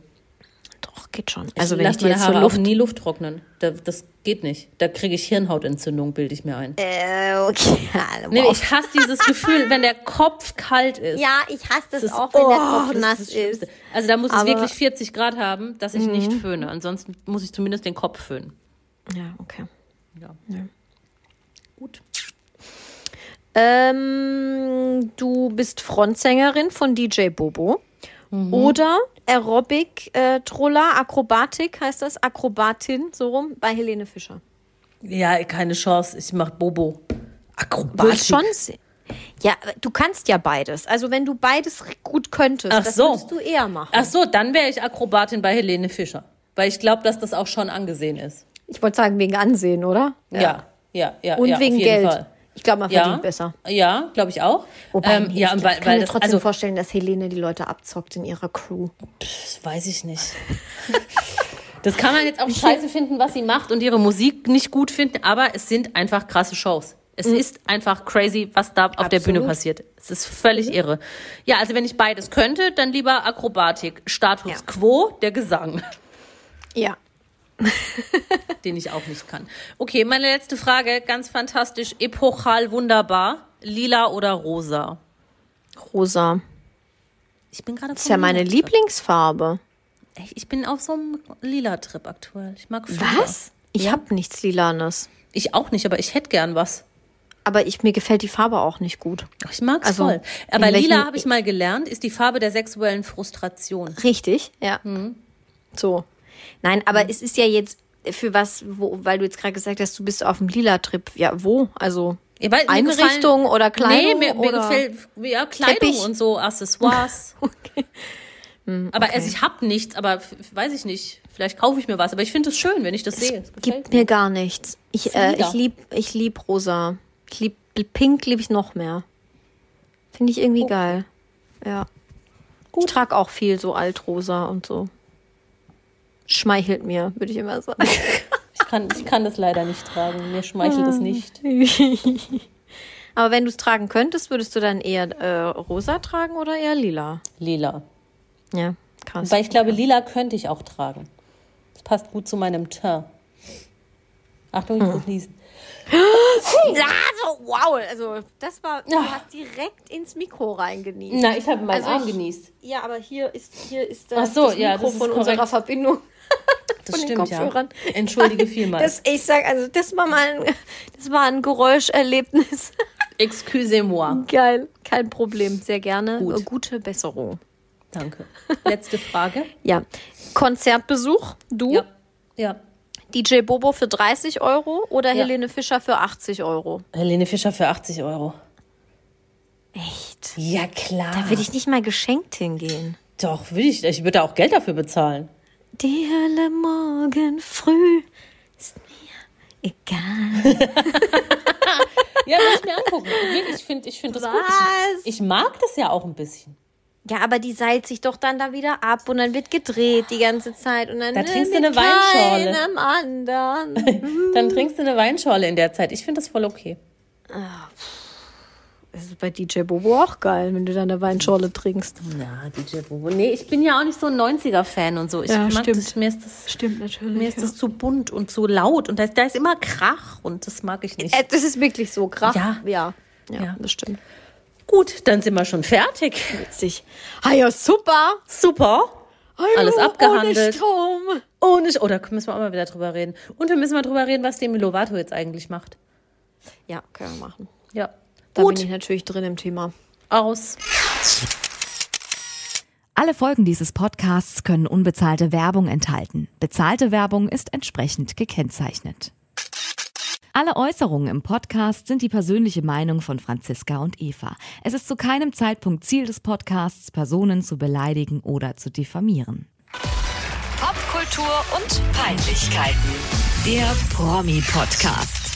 Doch, geht schon. Also ich wenn ich die jetzt so Haare Luft... nie Luft trocknen. Da, das geht nicht. Da kriege ich Hirnhautentzündung, bilde ich mir ein. Äh, okay. [laughs] Wow. Nee, ich hasse dieses Gefühl, wenn der Kopf kalt ist. ja, ich hasse das, Das ist- auch, wenn der Kopf nass ist. Schlimmste. Also da muss es Aber- Mhm. wirklich 40 Grad haben, dass ich nicht föhne. Ansonsten muss ich zumindest den Kopf föhnen. Ja, okay. Ja. Gut. Ähm, du bist Frontsängerin von DJ Bobo. Mhm. Oder Aerobic, äh, Troller, Akrobatik heißt das, Akrobatin, so rum, bei Helene Fischer. Ja, keine Chance. Ich mach Bobo. Will Akrobatik. schon se- Ja, du kannst ja beides. Also wenn du beides gut könntest, Ach das so. würdest du eher machen. Ach so, dann wäre ich Akrobatin bei Helene Fischer. Weil ich glaube, dass das auch schon angesehen ist. Ich wollte sagen, wegen Ansehen, oder? Ja, ja, ja. Und ja, wegen Geld. Fall. Ich glaube, man Ja, verdient besser. Ja, glaube ich auch. Wobei, ähm, ja, ich und kann weil, weil mir das, trotzdem also, vorstellen, dass Helene die Leute abzockt in ihrer Crew. das weiß ich nicht. [laughs] Das kann man jetzt auch scheiße finden, was sie macht und ihre Musik nicht gut finden, aber es sind einfach krasse Shows. Es ist einfach crazy, was da auf der Bühne Absolut. passiert. Es ist völlig irre. Ja, also wenn ich beides könnte, dann lieber Akrobatik. Status Ja. quo, der Gesang, Ja. [laughs] den ich auch nicht kann. Okay, meine letzte Frage, ganz fantastisch, epochal wunderbar. Lila oder rosa? Rosa. Ich bin gerade Das ist ja meine Lieblingsfarbe. Ich bin auf so einem lila Trip aktuell. Ich mag Farbe. Was? Ich hab nichts Lilanes. Ich auch nicht, aber ich hätte gern was. Aber ich, mir gefällt die Farbe auch nicht gut. Ich mag's Also, voll. Aber lila habe ich mal gelernt, ist die Farbe der sexuellen Frustration. Richtig, ja. So. Nein, aber es ist ja jetzt für was, wo, weil du jetzt gerade gesagt hast, du bist auf dem Lila-Trip. Ja, wo? Also Ja, Einrichtung gefallen- oder Kleidung? Nee, mir, mir oder? gefällt ja, Kleidung Teppich? und so, Accessoires. [laughs] Hm, Aber also ich habe nichts, aber weiß ich nicht. Vielleicht kaufe ich mir was. Aber ich finde es schön, wenn ich das sehe. Es Gibt mir gar nichts. Ich, äh, ich lieb, ich lieb rosa. Ich lieb Pink liebe ich noch mehr. Finde ich irgendwie geil. Ja. Ich trage auch viel so altrosa und so. Schmeichelt mir, würde ich immer sagen. [laughs] Ich kann, ich kann das leider nicht tragen. Mir schmeichelt Ah. es nicht. [laughs] Aber wenn du es tragen könntest, würdest du dann eher äh, rosa tragen oder eher lila? Lila. Ja, krass. Weil ich glaube, lila könnte ich auch tragen. Das passt gut zu meinem Teint. Achtung, ich Hm. muss niesen. [gasps] Ja, so, wow. Also, das war, du Ja. hast direkt ins Mikro reingenießt. Na, ich habe meinen Also Arm ich- genießt. Ja, aber hier ist, hier ist das, so, das ja, Mikro das ist von unserer korrekt. Verbindung. [laughs] Das von den stimmt, ja. Kopfhörern. Entschuldige [laughs] vielmals. Das, ich sag, also das war mal ein, das war ein Geräuscherlebnis. [laughs] Excusez-moi. Geil, kein Problem, sehr gerne. Gut. Gute Besserung. Danke. Letzte Frage. Ja, Konzertbesuch, du, Ja. Ja. DJ Bobo für 30 Euro oder Ja. Helene Fischer für 80 Euro? Helene Fischer für 80 Euro. Echt? Ja, klar. Da würde ich nicht mal geschenkt hingehen. Doch, würde ich. Ich würde auch Geld dafür bezahlen. Die Hölle morgen früh ist mir egal. [laughs] Ja, will ich mir angucken. Ich finde ich find das gut. Ich mag das ja auch ein bisschen. Ja, aber die seilt sich doch dann da wieder ab und dann wird gedreht die ganze Zeit und dann Da äh, trinkst du eine Weinschorle. [laughs] Dann trinkst du eine Weinschorle in der Zeit. Ich finde das voll okay. Das ist bei DJ Bobo auch geil, wenn du deine Weinschorle trinkst. Ja, DJ Bobo. Nee, ich bin ja auch nicht so ein 90er-Fan und so. Ich Ja, mag stimmt. Das, mir ist das, Stimmt natürlich. mir ist ja. das zu bunt und zu laut und da ist, da ist immer Krach und das mag ich nicht. Äh, das ist wirklich so krass. Ja. ja. Ja, Ja. das stimmt. Gut, dann sind wir schon fertig. Witzig. Ah ja, super. Super. Alles Hallo, abgehandelt. Ohne Strom. Und ich, oh, da müssen wir auch mal wieder drüber reden. Und wir müssen mal drüber reden, was Demi Lovato jetzt eigentlich macht. Ja, können wir machen. Ja. Da Gut, bin ich natürlich drin im Thema. aus. Alle Folgen dieses Podcasts können unbezahlte Werbung enthalten. Bezahlte Werbung ist entsprechend gekennzeichnet. Alle Äußerungen im Podcast sind die persönliche Meinung von Franziska und Eva. Es ist zu keinem Zeitpunkt Ziel des Podcasts, Personen zu beleidigen oder zu diffamieren. Popkultur und Peinlichkeiten. Der Promi-Podcast.